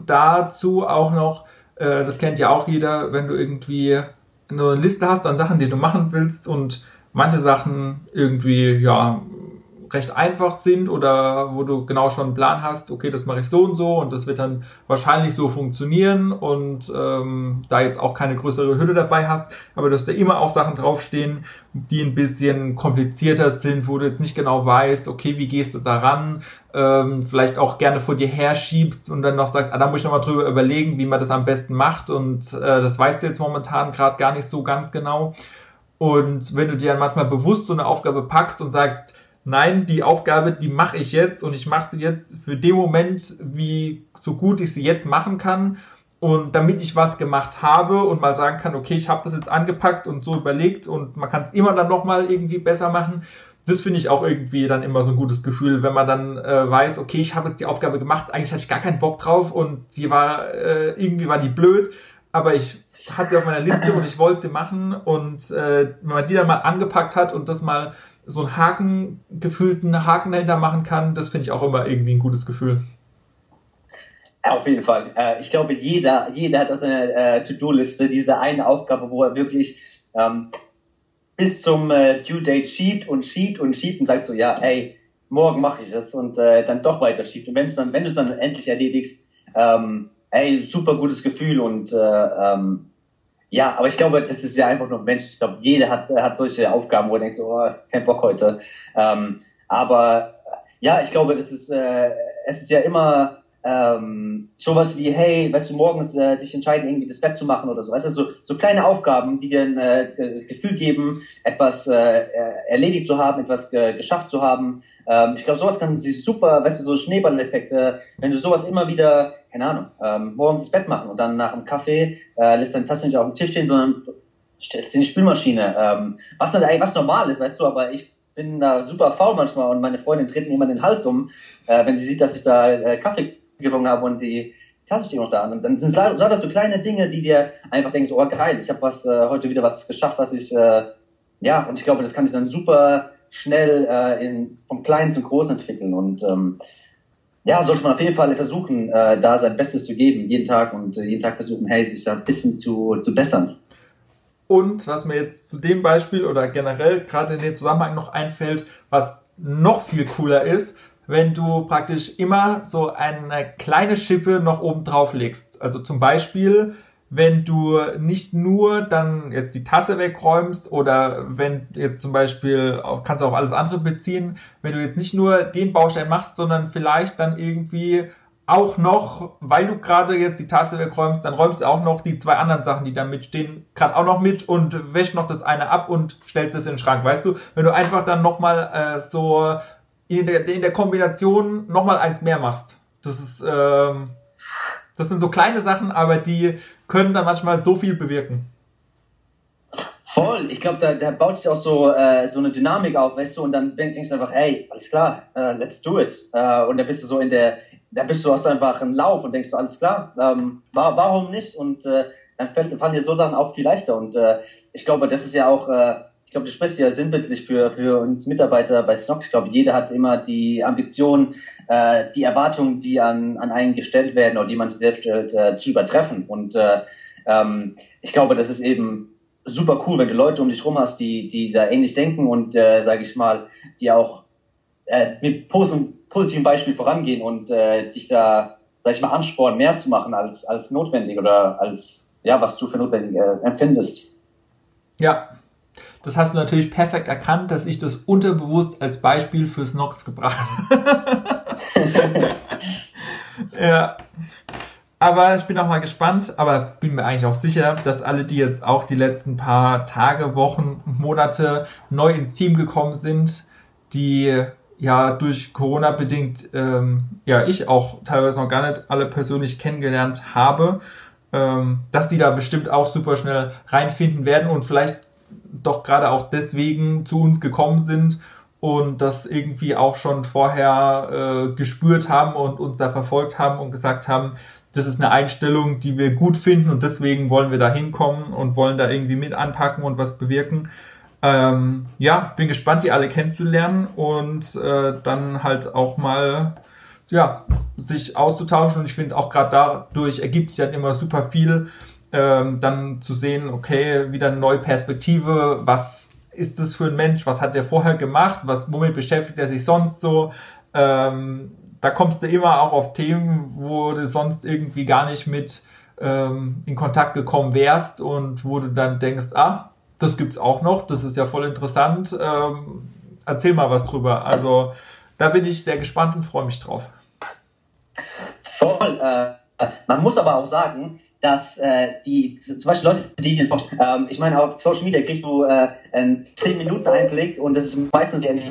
dazu auch noch, äh, das kennt ja auch jeder, wenn du irgendwie eine Liste hast an Sachen, die du machen willst und manche Sachen irgendwie, ja, recht einfach sind oder wo du genau schon einen Plan hast, okay, das mache ich so und so und das wird dann wahrscheinlich so funktionieren und ähm, da jetzt auch keine größere Hürde dabei hast, aber du hast da immer auch Sachen draufstehen, die ein bisschen komplizierter sind, wo du jetzt nicht genau weißt, okay, wie gehst du daran, ähm, vielleicht auch gerne vor dir herschiebst und dann noch sagst, ah, da muss ich nochmal drüber überlegen, wie man das am besten macht und äh, das weißt du jetzt momentan gerade gar nicht so ganz genau. Und wenn du dir dann manchmal bewusst so eine Aufgabe packst und sagst, nein, die Aufgabe, die mache ich jetzt und ich mache sie jetzt für den Moment, wie so gut ich sie jetzt machen kann. Und damit ich was gemacht habe und mal sagen kann, okay, ich habe das jetzt angepackt und so überlegt und man kann es immer dann nochmal irgendwie besser machen. Das finde ich auch irgendwie dann immer so ein gutes Gefühl, wenn man dann äh, weiß, okay, ich habe jetzt die Aufgabe gemacht, eigentlich hatte ich gar keinen Bock drauf und die war, äh, irgendwie war die blöd, aber ich hatte sie auf meiner Liste und ich wollte sie machen und äh, wenn man die dann mal angepackt hat und das mal so einen Haken, gefühlten Haken dahinter machen kann, das finde ich auch immer irgendwie ein gutes Gefühl. Auf jeden Fall. Äh, ich glaube, jeder, jeder hat auf seiner äh, To-Do-Liste diese eine Aufgabe, wo er wirklich ähm, bis zum äh, Due Date schiebt und schiebt und schiebt und sagt so, ja, ey, morgen mache ich das und äh, dann doch weiter schiebt. Und wenn du dann, wenn du es dann endlich erledigst, ähm, ey, super gutes Gefühl und äh, ähm, ja, aber ich glaube, das ist ja einfach nur Mensch. Ich glaube, jeder hat, hat solche Aufgaben, wo er denkt so, oh, kein Bock heute. Ähm, aber ja, ich glaube, das ist, äh, es ist ja immer ähm, sowas wie, hey, weißt du, morgens äh, dich entscheiden, irgendwie das Bett zu machen oder so. Weißt du, so, so kleine Aufgaben, die dir äh, das Gefühl geben, etwas äh, erledigt zu haben, etwas ge geschafft zu haben. Ähm, ich glaube, sowas kann sich super, weißt du, so Schneeballeffekte, wenn du sowas immer wieder, keine Ahnung, ähm, morgens das Bett machen und dann nach dem Kaffee äh, lässt deine Tasse nicht auf dem Tisch stehen, sondern stellst in die Spülmaschine. Ähm, was dann eigentlich was normal ist, weißt du, aber ich bin da super faul manchmal und meine Freundin mir immer den Hals um, äh, wenn sie sieht, dass ich da äh, Kaffee gewonnen habe und die Tasse steht noch da. Und dann sind es so kleine Dinge, die dir einfach denkst, oh geil, ich habe was äh, heute wieder was geschafft, was ich äh, ja und ich glaube, das kann sich dann super schnell äh, in, vom Kleinen zum Großen entwickeln und ähm, ja, sollte man auf jeden Fall versuchen, äh, da sein Bestes zu geben, jeden Tag und äh, jeden Tag versuchen, hey, sich da ein bisschen zu, zu bessern. Und was mir jetzt zu dem Beispiel oder generell gerade in dem Zusammenhang noch einfällt, was noch viel cooler ist, wenn du praktisch immer so eine kleine Schippe noch oben drauf legst. Also zum Beispiel, wenn du nicht nur dann jetzt die Tasse wegräumst oder wenn jetzt zum Beispiel, kannst du auch alles andere beziehen, wenn du jetzt nicht nur den Baustein machst, sondern vielleicht dann irgendwie auch noch, weil du gerade jetzt die Tasse wegräumst, dann räumst du auch noch die zwei anderen Sachen, die da mitstehen, gerade auch noch mit und wäschst noch das eine ab und stellst es in den Schrank. Weißt du, wenn du einfach dann nochmal äh, so in der, in der Kombination nochmal eins mehr machst. Das ist, ähm, das sind so kleine Sachen, aber die können dann manchmal so viel bewirken. Voll, ich glaube, da, da baut sich auch so, äh, so eine Dynamik auf, weißt du, und dann denkst du einfach, hey, alles klar, uh, let's do it. Uh, und da bist du so in der, da bist du hast einfach einen Lauf und denkst du, alles klar, ähm, war, warum nicht? Und äh, dann fallen dir so dann auch viel leichter. Und äh, ich glaube, das ist ja auch äh, ich glaube, du sprichst ja sinnbildlich für, für uns Mitarbeiter bei Snox. Ich glaube, jeder hat immer die Ambition, äh, die Erwartungen, die an, an einen gestellt werden oder die man sich selbst stellt, äh, zu übertreffen. Und äh, ähm, ich glaube, das ist eben super cool, wenn du Leute um dich rum hast, die, die da ähnlich denken und, äh, sage ich mal, die auch äh, mit positiven Beispiel vorangehen und äh, dich da, sag ich mal, anspornen, mehr zu machen als, als notwendig oder als, ja, was du für notwendig äh, empfindest. Ja, das hast du natürlich perfekt erkannt, dass ich das unterbewusst als Beispiel fürs Nox gebracht habe. ja. Aber ich bin auch mal gespannt, aber bin mir eigentlich auch sicher, dass alle, die jetzt auch die letzten paar Tage, Wochen, Monate neu ins Team gekommen sind, die ja durch Corona bedingt, ähm, ja, ich auch teilweise noch gar nicht alle persönlich kennengelernt habe, ähm, dass die da bestimmt auch super schnell reinfinden werden und vielleicht doch gerade auch deswegen zu uns gekommen sind und das irgendwie auch schon vorher äh, gespürt haben und uns da verfolgt haben und gesagt haben, das ist eine Einstellung, die wir gut finden und deswegen wollen wir da hinkommen und wollen da irgendwie mit anpacken und was bewirken. Ähm, ja, bin gespannt, die alle kennenzulernen und äh, dann halt auch mal ja, sich auszutauschen und ich finde auch gerade dadurch ergibt sich halt immer super viel, ähm, dann zu sehen, okay, wieder eine neue Perspektive, was ist das für ein Mensch, was hat der vorher gemacht, was, womit beschäftigt er sich sonst so, ähm, da kommst du immer auch auf Themen, wo du sonst irgendwie gar nicht mit ähm, in Kontakt gekommen wärst und wo du dann denkst, ah, das gibt's auch noch, das ist ja voll interessant, ähm, erzähl mal was drüber. Also da bin ich sehr gespannt und freue mich drauf. Voll. Äh, man muss aber auch sagen, dass äh, die zum Beispiel Leute, die ähm, ich meine auf Social Media kriegst du äh, einen 10 Minuten Einblick und das ist meistens ja nicht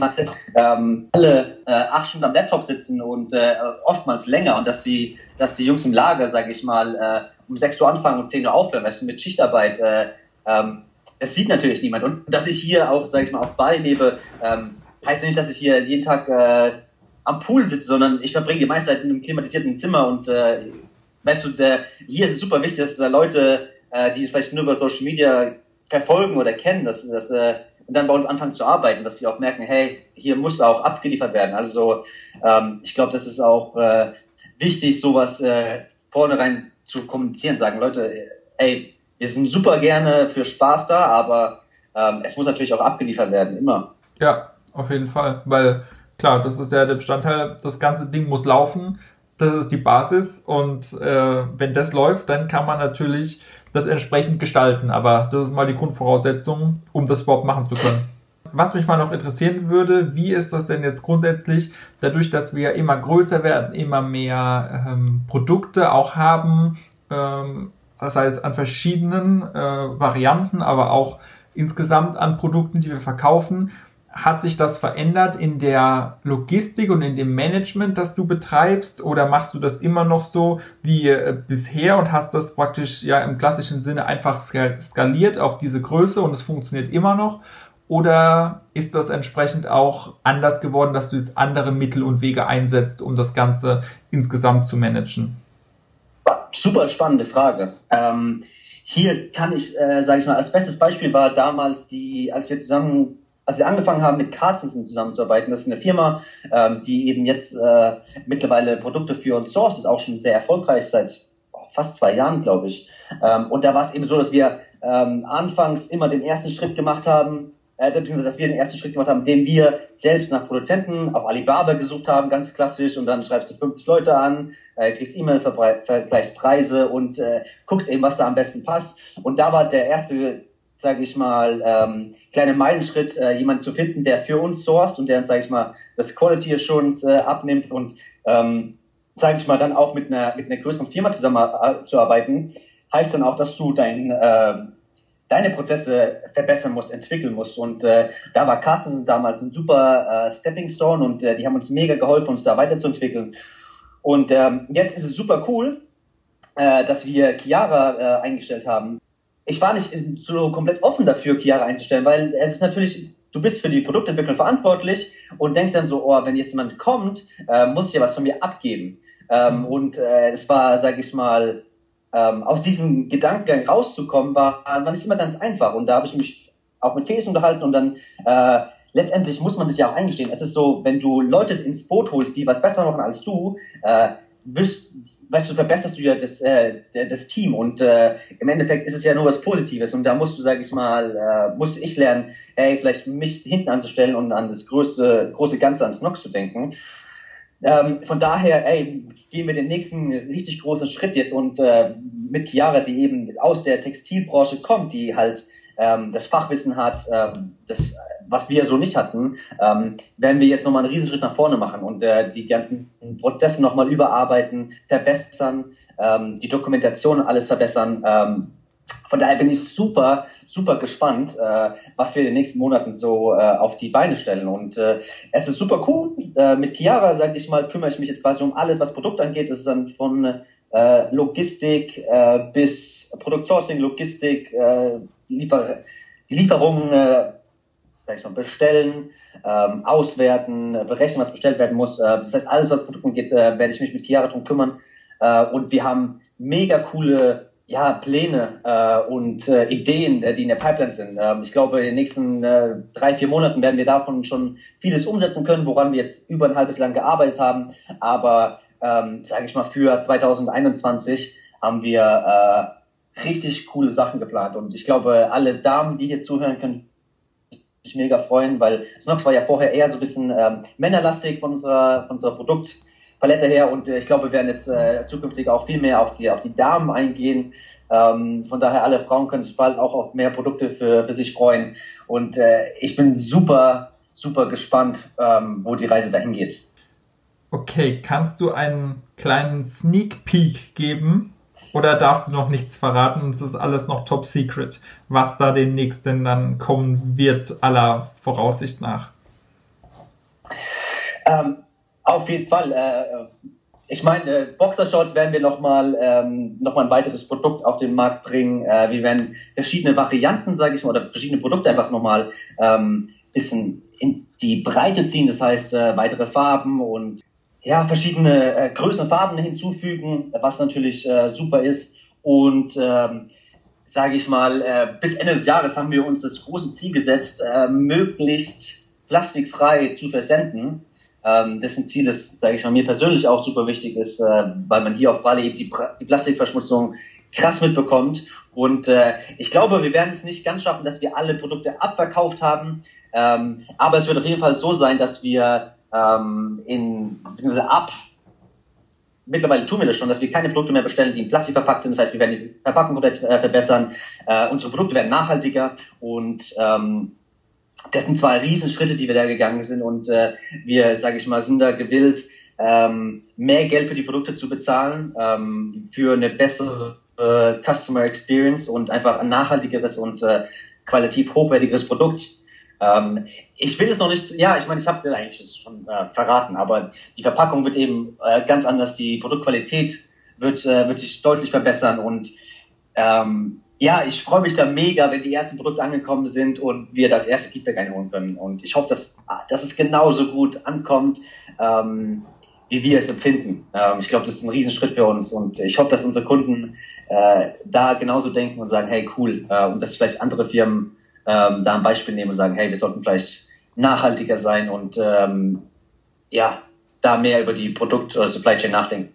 ähm, alle äh, acht Stunden am Laptop sitzen und äh, oftmals länger und dass die dass die Jungs im Lager, sage ich mal, äh, um 6 Uhr anfangen und 10 Uhr aufhören, weißt du, mit Schichtarbeit. Äh, ähm, das sieht natürlich niemand und dass ich hier auch, sage ich mal, auf Bali lebe, ähm, heißt nicht, dass ich hier jeden Tag äh, am Pool sitze, sondern ich verbringe die meiste Zeit in einem klimatisierten Zimmer und äh, weißt du, der, hier ist es super wichtig, dass da Leute, äh, die vielleicht nur über Social Media verfolgen oder kennen, dass, dass äh, und dann bei uns anfangen zu arbeiten, dass sie auch merken, hey, hier muss auch abgeliefert werden. Also ähm, ich glaube, das ist auch äh, wichtig, sowas äh, vornherein zu kommunizieren, sagen Leute, ey, wir sind super gerne für Spaß da, aber ähm, es muss natürlich auch abgeliefert werden, immer. Ja, auf jeden Fall, weil klar, das ist ja der Bestandteil, das ganze Ding muss laufen das ist die Basis und äh, wenn das läuft, dann kann man natürlich das entsprechend gestalten. Aber das ist mal die Grundvoraussetzung, um das überhaupt machen zu können. Was mich mal noch interessieren würde, wie ist das denn jetzt grundsätzlich, dadurch, dass wir immer größer werden, immer mehr ähm, Produkte auch haben, ähm, das heißt an verschiedenen äh, Varianten, aber auch insgesamt an Produkten, die wir verkaufen, hat sich das verändert in der Logistik und in dem Management, das du betreibst? Oder machst du das immer noch so wie äh, bisher und hast das praktisch ja im klassischen Sinne einfach skaliert auf diese Größe und es funktioniert immer noch? Oder ist das entsprechend auch anders geworden, dass du jetzt andere Mittel und Wege einsetzt, um das Ganze insgesamt zu managen? Super spannende Frage. Ähm, hier kann ich, äh, sage ich mal, als bestes Beispiel war damals die, als wir zusammen als wir angefangen haben, mit Carstensen zusammenzuarbeiten, das ist eine Firma, ähm, die eben jetzt äh, mittlerweile Produkte für uns sourced, ist auch schon sehr erfolgreich seit fast zwei Jahren, glaube ich. Ähm, und da war es eben so, dass wir ähm, anfangs immer den ersten Schritt gemacht haben, äh, dass wir den ersten Schritt gemacht haben, indem wir selbst nach Produzenten auf Alibaba gesucht haben, ganz klassisch, und dann schreibst du 50 Leute an, äh, kriegst E-Mail, vergleichst Preise und äh, guckst eben, was da am besten passt. Und da war der erste sage ich mal, ähm, kleine Meilenschritt, äh, jemanden zu finden, der für uns sourced und der, sage ich mal, das Quality Assurance äh, abnimmt und, ähm, sage ich mal, dann auch mit einer, mit einer größeren Firma zusammenzuarbeiten, heißt dann auch, dass du dein, äh, deine Prozesse verbessern musst, entwickeln musst. Und äh, da war Carstensen damals ein super äh, Stepping Stone und äh, die haben uns mega geholfen, uns da weiterzuentwickeln. Und ähm, jetzt ist es super cool, äh, dass wir Chiara äh, eingestellt haben ich war nicht so komplett offen dafür, Chiara einzustellen, weil es ist natürlich, du bist für die Produktentwicklung verantwortlich und denkst dann so, oh, wenn jetzt jemand kommt, äh, muss ich ja was von mir abgeben. Ähm, und äh, es war, sag ich mal, ähm, aus diesem Gedankengang rauszukommen, war, war nicht immer ganz einfach. Und da habe ich mich auch mit Felix unterhalten und dann äh, letztendlich muss man sich ja auch eingestehen. Es ist so, wenn du Leute ins Boot holst, die was besser machen als du, äh, wirst, weißt du, verbesserst du ja das, äh, das Team und äh, im Endeffekt ist es ja nur was Positives und da musst du, sag ich mal, äh, musste ich lernen, hey, vielleicht mich hinten anzustellen und an das größte, große Ganze, ans Nox zu denken. Ähm, von daher, ey, gehen wir den nächsten richtig großen Schritt jetzt und äh, mit Chiara, die eben aus der Textilbranche kommt, die halt ähm, das Fachwissen hat, ähm, das, was wir so nicht hatten, ähm, werden wir jetzt nochmal einen Riesenschritt nach vorne machen und äh, die ganzen Prozesse nochmal überarbeiten, verbessern, ähm, die Dokumentation alles verbessern. Ähm, von daher bin ich super, super gespannt, äh, was wir in den nächsten Monaten so äh, auf die Beine stellen. Und äh, es ist super cool. Äh, mit Chiara, sage ich mal, kümmere ich mich jetzt quasi um alles, was Produkt angeht. Das ist dann von äh, Logistik äh, bis Produktsourcing, Logistik, äh, Liefer Lieferungen äh, ich mal, bestellen, ähm, auswerten, berechnen, was bestellt werden muss. Äh, das heißt, alles, was Produkten geht, äh, werde ich mich mit Chiara drum kümmern. Äh, und wir haben mega coole ja, Pläne äh, und äh, Ideen, äh, die in der Pipeline sind. Ähm, ich glaube, in den nächsten äh, drei, vier Monaten werden wir davon schon vieles umsetzen können, woran wir jetzt über ein halbes Jahr gearbeitet haben. Aber ähm, sage ich mal, für 2021 haben wir äh, richtig coole Sachen geplant. Und ich glaube, alle Damen, die hier zuhören, können sich mega freuen, weil Snox war ja vorher eher so ein bisschen ähm, männerlastig von unserer, von unserer Produktpalette her. Und äh, ich glaube, wir werden jetzt äh, zukünftig auch viel mehr auf die, auf die Damen eingehen. Ähm, von daher, alle Frauen können sich bald auch auf mehr Produkte für, für sich freuen. Und äh, ich bin super, super gespannt, ähm, wo die Reise dahin geht. Okay, kannst du einen kleinen Sneak Peek geben, Oder darfst du noch nichts verraten? Es ist alles noch top secret, was da demnächst denn dann kommen wird, aller Voraussicht nach. Ähm, auf jeden Fall. Äh, ich meine, äh, Boxershorts werden wir nochmal ähm, noch ein weiteres Produkt auf den Markt bringen. Äh, wir werden verschiedene Varianten, sage ich mal, oder verschiedene Produkte einfach nochmal ähm, bisschen in die Breite ziehen. Das heißt, äh, weitere Farben und ja, verschiedene äh, Größen und Farben hinzufügen, was natürlich äh, super ist. Und ähm, sage ich mal, äh, bis Ende des Jahres haben wir uns das große Ziel gesetzt, äh, möglichst plastikfrei zu versenden ähm, dessen Ziel ist, sage ich mal, mir persönlich auch super wichtig ist, äh, weil man hier auf Bali eben die, die Plastikverschmutzung krass mitbekommt. Und äh, ich glaube, wir werden es nicht ganz schaffen, dass wir alle Produkte abverkauft haben. Ähm, aber es wird auf jeden Fall so sein, dass wir ähm, in beziehungsweise ab mittlerweile tun wir das schon, dass wir keine Produkte mehr bestellen, die in Plastik verpackt sind. Das heißt, wir werden die Verpackung komplett äh, verbessern. Äh, unsere Produkte werden nachhaltiger und ähm, das sind zwei Riesenschritte, die wir da gegangen sind und äh, wir, sage ich mal, sind da gewillt, ähm, mehr Geld für die Produkte zu bezahlen, ähm, für eine bessere äh, Customer Experience und einfach ein nachhaltigeres und äh, qualitativ hochwertigeres Produkt. Ähm, ich will es noch nicht, ja, ich meine, ich habe es ja eigentlich schon äh, verraten, aber die Verpackung wird eben äh, ganz anders, die Produktqualität wird, äh, wird sich deutlich verbessern und ähm, ja, ich freue mich da mega, wenn die ersten Produkte angekommen sind und wir das erste Feedback einholen können. Und ich hoffe, dass, dass es genauso gut ankommt, ähm, wie wir es empfinden. Ähm, ich glaube, das ist ein Riesenschritt für uns und ich hoffe, dass unsere Kunden äh, da genauso denken und sagen, hey, cool, äh, und dass vielleicht andere Firmen ähm, da ein Beispiel nehmen und sagen, hey, wir sollten vielleicht nachhaltiger sein und ähm, ja, da mehr über die Produkt- oder Supply Chain nachdenken.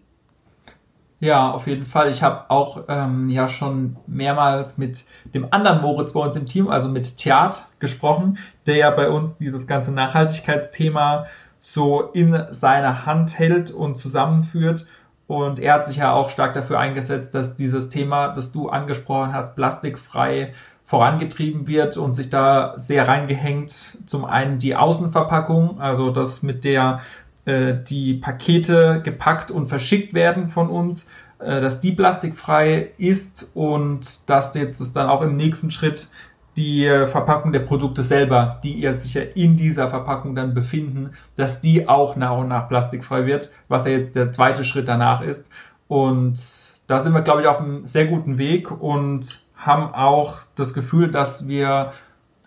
Ja, auf jeden Fall. Ich habe auch ähm, ja schon mehrmals mit dem anderen Moritz bei uns im Team, also mit Theat, gesprochen, der ja bei uns dieses ganze Nachhaltigkeitsthema so in seiner Hand hält und zusammenführt. Und er hat sich ja auch stark dafür eingesetzt, dass dieses Thema, das du angesprochen hast, plastikfrei vorangetrieben wird und sich da sehr reingehängt. Zum einen die Außenverpackung, also das mit der äh, die Pakete gepackt und verschickt werden von uns, äh, dass die plastikfrei ist und dass jetzt ist dann auch im nächsten Schritt die Verpackung der Produkte selber, die ihr sicher in dieser Verpackung dann befinden, dass die auch nach und nach plastikfrei wird, was ja jetzt der zweite Schritt danach ist. Und da sind wir, glaube ich, auf einem sehr guten Weg und haben auch das Gefühl, dass wir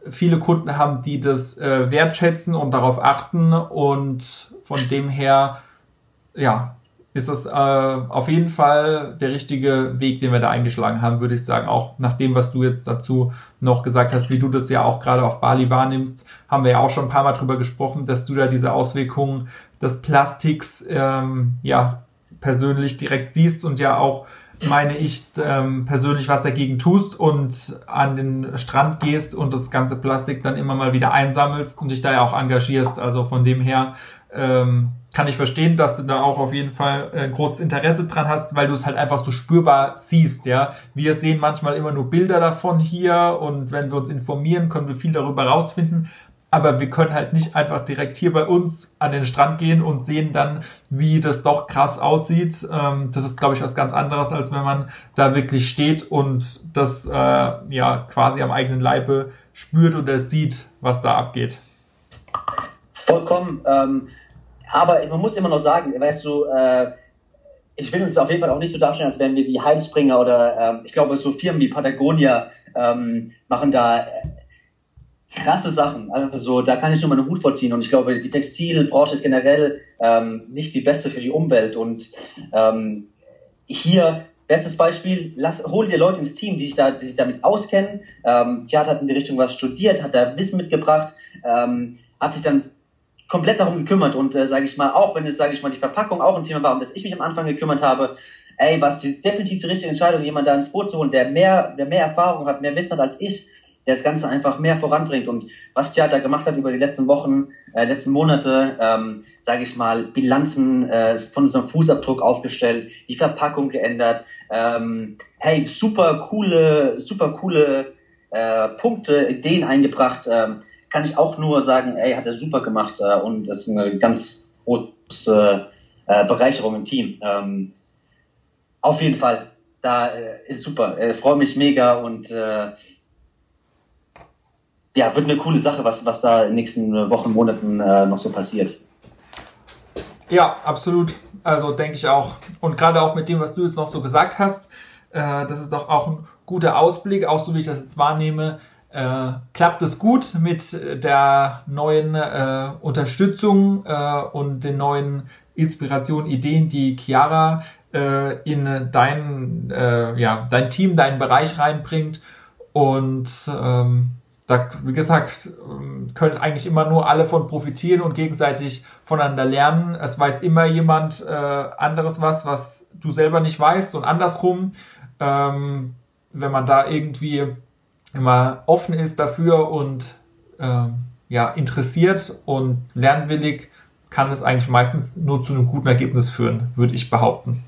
viele Kunden haben, die das äh, wertschätzen und darauf achten und von dem her, ja, ist das äh, auf jeden Fall der richtige Weg, den wir da eingeschlagen haben, würde ich sagen. Auch nach dem, was du jetzt dazu noch gesagt hast, wie du das ja auch gerade auf Bali wahrnimmst, haben wir ja auch schon ein paar Mal drüber gesprochen, dass du da diese Auswirkungen des Plastiks ähm, ja persönlich direkt siehst und ja auch meine ich, ähm, persönlich was dagegen tust und an den Strand gehst und das ganze Plastik dann immer mal wieder einsammelst und dich da ja auch engagierst. Also von dem her ähm, kann ich verstehen, dass du da auch auf jeden Fall ein großes Interesse dran hast, weil du es halt einfach so spürbar siehst, ja. Wir sehen manchmal immer nur Bilder davon hier und wenn wir uns informieren, können wir viel darüber rausfinden aber wir können halt nicht einfach direkt hier bei uns an den Strand gehen und sehen dann, wie das doch krass aussieht. Ähm, das ist, glaube ich, was ganz anderes, als wenn man da wirklich steht und das äh, ja quasi am eigenen Leibe spürt oder sieht, was da abgeht. Vollkommen. Ähm, aber man muss immer noch sagen, weißt du, äh, ich will uns auf jeden Fall auch nicht so darstellen, als wären wir wie Heilspringer oder ähm, ich glaube, so Firmen wie Patagonia ähm, machen da krasse Sachen. Also da kann ich nur meinen Hut vorziehen und ich glaube, die Textilbranche ist generell ähm, nicht die beste für die Umwelt und ähm, hier bestes Beispiel, lass, hol dir Leute ins Team, die sich, da, die sich damit auskennen. Ähm, Tjad hat in die Richtung was studiert, hat da Wissen mitgebracht, ähm, hat sich dann komplett darum gekümmert und äh, sage ich mal, auch wenn es, sage ich mal, die Verpackung auch ein Thema war, um das ich mich am Anfang gekümmert habe, ey, was die, definitiv die richtige Entscheidung, jemand da ins Boot zu holen, der mehr, der mehr Erfahrung hat, mehr Wissen hat als ich, der das Ganze einfach mehr voranbringt. Und was Theater gemacht hat über die letzten Wochen, äh, letzten Monate, ähm, sage ich mal, Bilanzen äh, von unserem Fußabdruck aufgestellt, die Verpackung geändert. Ähm, hey, super coole, super coole äh, Punkte, Ideen eingebracht. Ähm, kann ich auch nur sagen, ey, hat er super gemacht äh, und das ist eine ganz große äh, Bereicherung im Team. Ähm, auf jeden Fall da äh, ist super. Äh, Freue mich mega und äh, ja, wird eine coole Sache, was, was da in den nächsten Wochen, Monaten äh, noch so passiert. Ja, absolut. Also denke ich auch. Und gerade auch mit dem, was du jetzt noch so gesagt hast, äh, das ist doch auch ein guter Ausblick, auch so wie ich das jetzt wahrnehme. Äh, klappt es gut mit der neuen äh, Unterstützung äh, und den neuen Inspirationen, Ideen, die Chiara äh, in dein, äh, ja, dein Team, deinen Bereich reinbringt. Und ähm, da, wie gesagt, ähm, können eigentlich immer nur alle von profitieren und gegenseitig voneinander lernen. Es weiß immer jemand äh, anderes was, was du selber nicht weißt und andersrum. Ähm, wenn man da irgendwie immer offen ist dafür und äh, ja, interessiert und lernwillig, kann es eigentlich meistens nur zu einem guten Ergebnis führen, würde ich behaupten.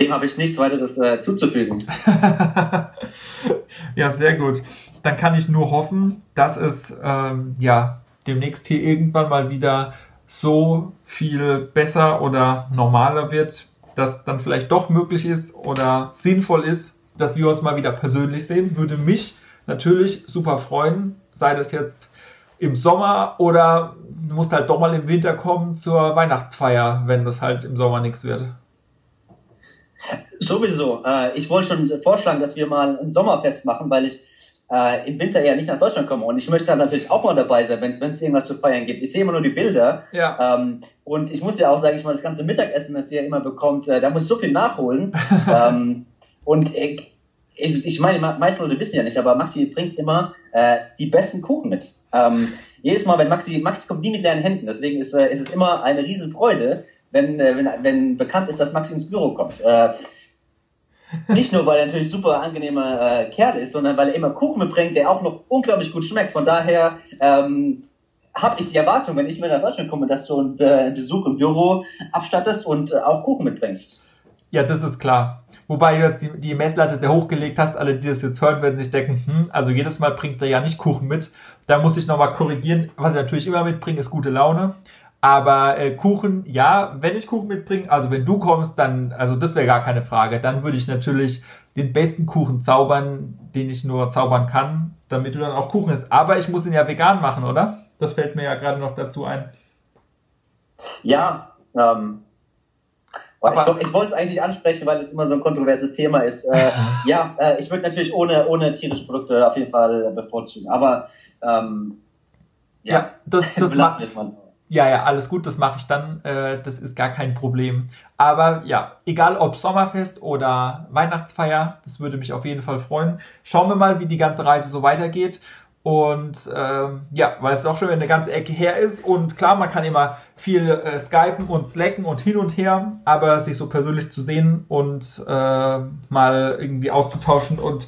Dem habe ich nichts weiteres äh, zuzufügen. ja, sehr gut. Dann kann ich nur hoffen, dass es ähm, ja demnächst hier irgendwann mal wieder so viel besser oder normaler wird, dass dann vielleicht doch möglich ist oder sinnvoll ist, dass wir uns mal wieder persönlich sehen. Würde mich natürlich super freuen, sei das jetzt im Sommer oder du musst halt doch mal im Winter kommen zur Weihnachtsfeier, wenn das halt im Sommer nichts wird. Sowieso. Äh, ich wollte schon vorschlagen, dass wir mal ein Sommerfest machen, weil ich äh, im Winter ja nicht nach Deutschland komme. Und ich möchte dann natürlich auch mal dabei sein, wenn es irgendwas zu feiern gibt. Ich sehe immer nur die Bilder. Ja. Ähm, und ich muss ja auch, sage ich mal, das ganze Mittagessen, das ihr immer bekommt, äh, da muss ich so viel nachholen. ähm, und ich, ich, ich meine, meisten Leute wissen ja nicht, aber Maxi bringt immer äh, die besten Kuchen mit. Ähm, jedes Mal, wenn Maxi, Maxi kommt nie mit leeren Händen, deswegen ist, äh, ist es immer eine Riesenfreude, wenn, äh, wenn, wenn bekannt ist, dass Maxi ins Büro kommt. Äh, nicht nur, weil er natürlich super angenehmer äh, Kerl ist, sondern weil er immer Kuchen mitbringt, der auch noch unglaublich gut schmeckt. Von daher ähm, habe ich die Erwartung, wenn ich mir nach Deutschland komme, dass du einen äh, Besuch im Büro abstattest und äh, auch Kuchen mitbringst. Ja, das ist klar. Wobei du jetzt die, die Messlatte sehr hochgelegt hast. Alle, die das jetzt hören, werden sich denken, hm, also jedes Mal bringt er ja nicht Kuchen mit. Da muss ich nochmal korrigieren. Was ich natürlich immer mitbringe, ist gute Laune. Aber äh, Kuchen, ja, wenn ich Kuchen mitbringe, also wenn du kommst, dann, also das wäre gar keine Frage. Dann würde ich natürlich den besten Kuchen zaubern, den ich nur zaubern kann, damit du dann auch Kuchen isst. Aber ich muss ihn ja vegan machen, oder? Das fällt mir ja gerade noch dazu ein. Ja, ähm, aber ich, ich wollte es eigentlich ansprechen, weil es immer so ein kontroverses Thema ist. Äh, ja, äh, ich würde natürlich ohne, ohne tierische Produkte auf jeden Fall bevorzugen. Aber ähm, ja, ja, das, das macht ja, ja, alles gut, das mache ich dann. Äh, das ist gar kein Problem. Aber ja, egal ob Sommerfest oder Weihnachtsfeier, das würde mich auf jeden Fall freuen. Schauen wir mal, wie die ganze Reise so weitergeht. Und ähm, ja, weil es auch schon eine ganze Ecke her ist. Und klar, man kann immer viel äh, skypen und slacken und hin und her, aber sich so persönlich zu sehen und äh, mal irgendwie auszutauschen und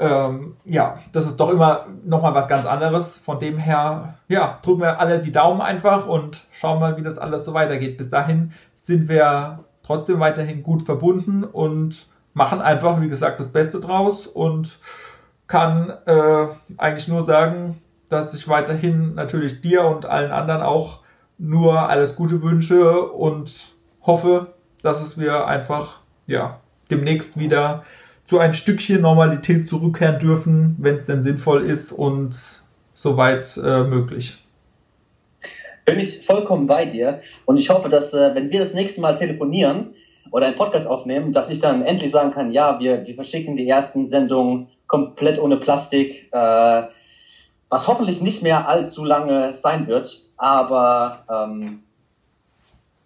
ähm, ja, das ist doch immer nochmal was ganz anderes. Von dem her, ja, drücken wir alle die Daumen einfach und schauen mal, wie das alles so weitergeht. Bis dahin sind wir trotzdem weiterhin gut verbunden und machen einfach, wie gesagt, das Beste draus und kann äh, eigentlich nur sagen, dass ich weiterhin natürlich dir und allen anderen auch nur alles Gute wünsche und hoffe, dass es wir einfach ja demnächst wieder zu ein Stückchen Normalität zurückkehren dürfen, wenn es denn sinnvoll ist und soweit äh, möglich. Bin ich vollkommen bei dir und ich hoffe, dass äh, wenn wir das nächste Mal telefonieren oder einen Podcast aufnehmen, dass ich dann endlich sagen kann, ja, wir, wir verschicken die ersten Sendungen komplett ohne Plastik, äh, was hoffentlich nicht mehr allzu lange sein wird. Aber ähm,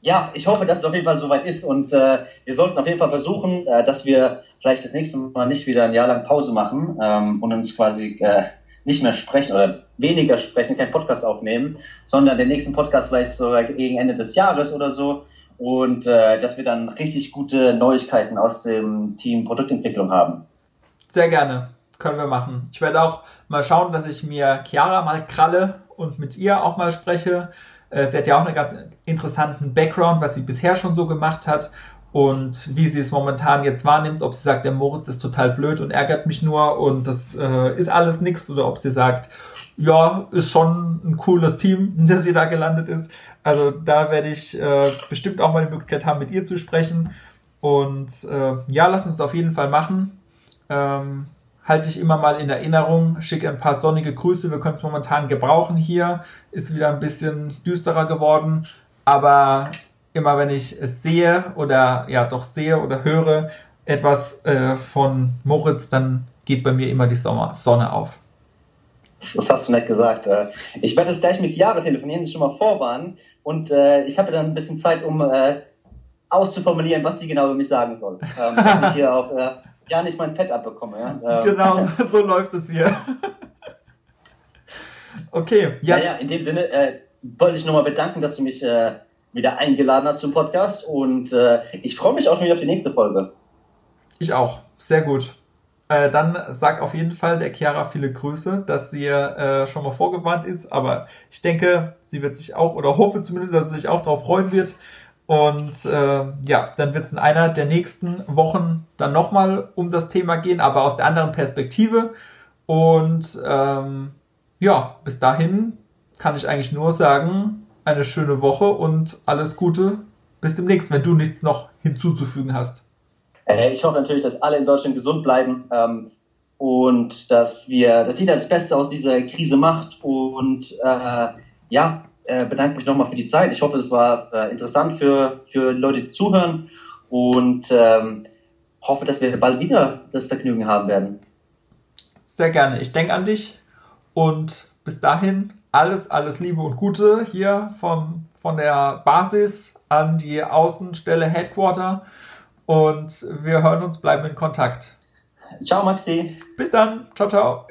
ja, ich hoffe, dass es auf jeden Fall soweit ist und äh, wir sollten auf jeden Fall versuchen, äh, dass wir vielleicht das nächste Mal nicht wieder ein Jahr lang Pause machen ähm, und uns quasi äh, nicht mehr sprechen oder weniger sprechen, keinen Podcast aufnehmen, sondern den nächsten Podcast vielleicht so gegen Ende des Jahres oder so und äh, dass wir dann richtig gute Neuigkeiten aus dem Team Produktentwicklung haben. Sehr gerne. Können wir machen. Ich werde auch mal schauen, dass ich mir Chiara mal kralle und mit ihr auch mal spreche. Äh, sie hat ja auch einen ganz interessanten Background, was sie bisher schon so gemacht hat und wie sie es momentan jetzt wahrnimmt, ob sie sagt, der Moritz ist total blöd und ärgert mich nur und das äh, ist alles nichts oder ob sie sagt, ja, ist schon ein cooles Team, das ihr da gelandet ist. Also da werde ich äh, bestimmt auch mal die Möglichkeit haben, mit ihr zu sprechen. Und äh, ja, lass uns auf jeden Fall machen. Ähm, halte ich immer mal in Erinnerung, schicke ein paar sonnige Grüße. Wir können es momentan gebrauchen hier. Ist wieder ein bisschen düsterer geworden. Aber immer wenn ich es sehe oder ja doch sehe oder höre etwas äh, von Moritz, dann geht bei mir immer die Sommer Sonne auf. Das hast du nett gesagt. Äh. Ich werde jetzt gleich mit Jahre telefonieren, schon mal vorwarnen. Und äh, ich habe dann ein bisschen Zeit, um äh, auszuformulieren, was sie genau über mich sagen soll. Ähm, dass ich hier auch äh, gar nicht mein Pad abbekomme. Ja? Ähm. Genau, so läuft es hier. okay, yes. ja. in dem Sinne äh, wollte ich nochmal bedanken, dass du mich wieder eingeladen hast zum Podcast und äh, ich freue mich auch schon wieder auf die nächste Folge. Ich auch, sehr gut. Äh, dann sag auf jeden Fall der Chiara viele Grüße, dass sie äh, schon mal vorgewarnt ist, aber ich denke, sie wird sich auch oder hoffe zumindest, dass sie sich auch darauf freuen wird. Und äh, ja, dann wird es in einer der nächsten Wochen dann nochmal um das Thema gehen, aber aus der anderen Perspektive. Und ähm, ja, bis dahin kann ich eigentlich nur sagen, eine schöne Woche und alles Gute. Bis demnächst, wenn du nichts noch hinzuzufügen hast. Äh, ich hoffe natürlich, dass alle in Deutschland gesund bleiben ähm, und dass wir, dass jeder das Beste aus dieser Krise macht. Und äh, ja, äh, bedanke mich nochmal für die Zeit. Ich hoffe, es war äh, interessant für, für Leute, die zuhören und ähm, hoffe, dass wir bald wieder das Vergnügen haben werden. Sehr gerne. Ich denke an dich und bis dahin alles, alles Liebe und Gute hier vom, von der Basis an die Außenstelle Headquarter und wir hören uns, bleiben in Kontakt. Ciao, Maxi. Bis dann. Ciao, ciao.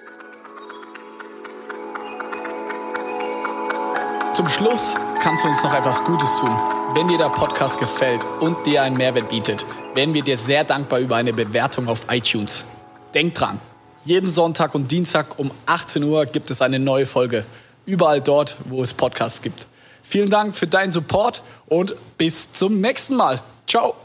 Zum Schluss kannst du uns noch etwas Gutes tun. Wenn dir der Podcast gefällt und dir einen Mehrwert bietet, wären wir dir sehr dankbar über eine Bewertung auf iTunes. Denk dran, jeden Sonntag und Dienstag um 18 Uhr gibt es eine neue Folge. Überall dort, wo es Podcasts gibt. Vielen Dank für deinen Support und bis zum nächsten Mal. Ciao.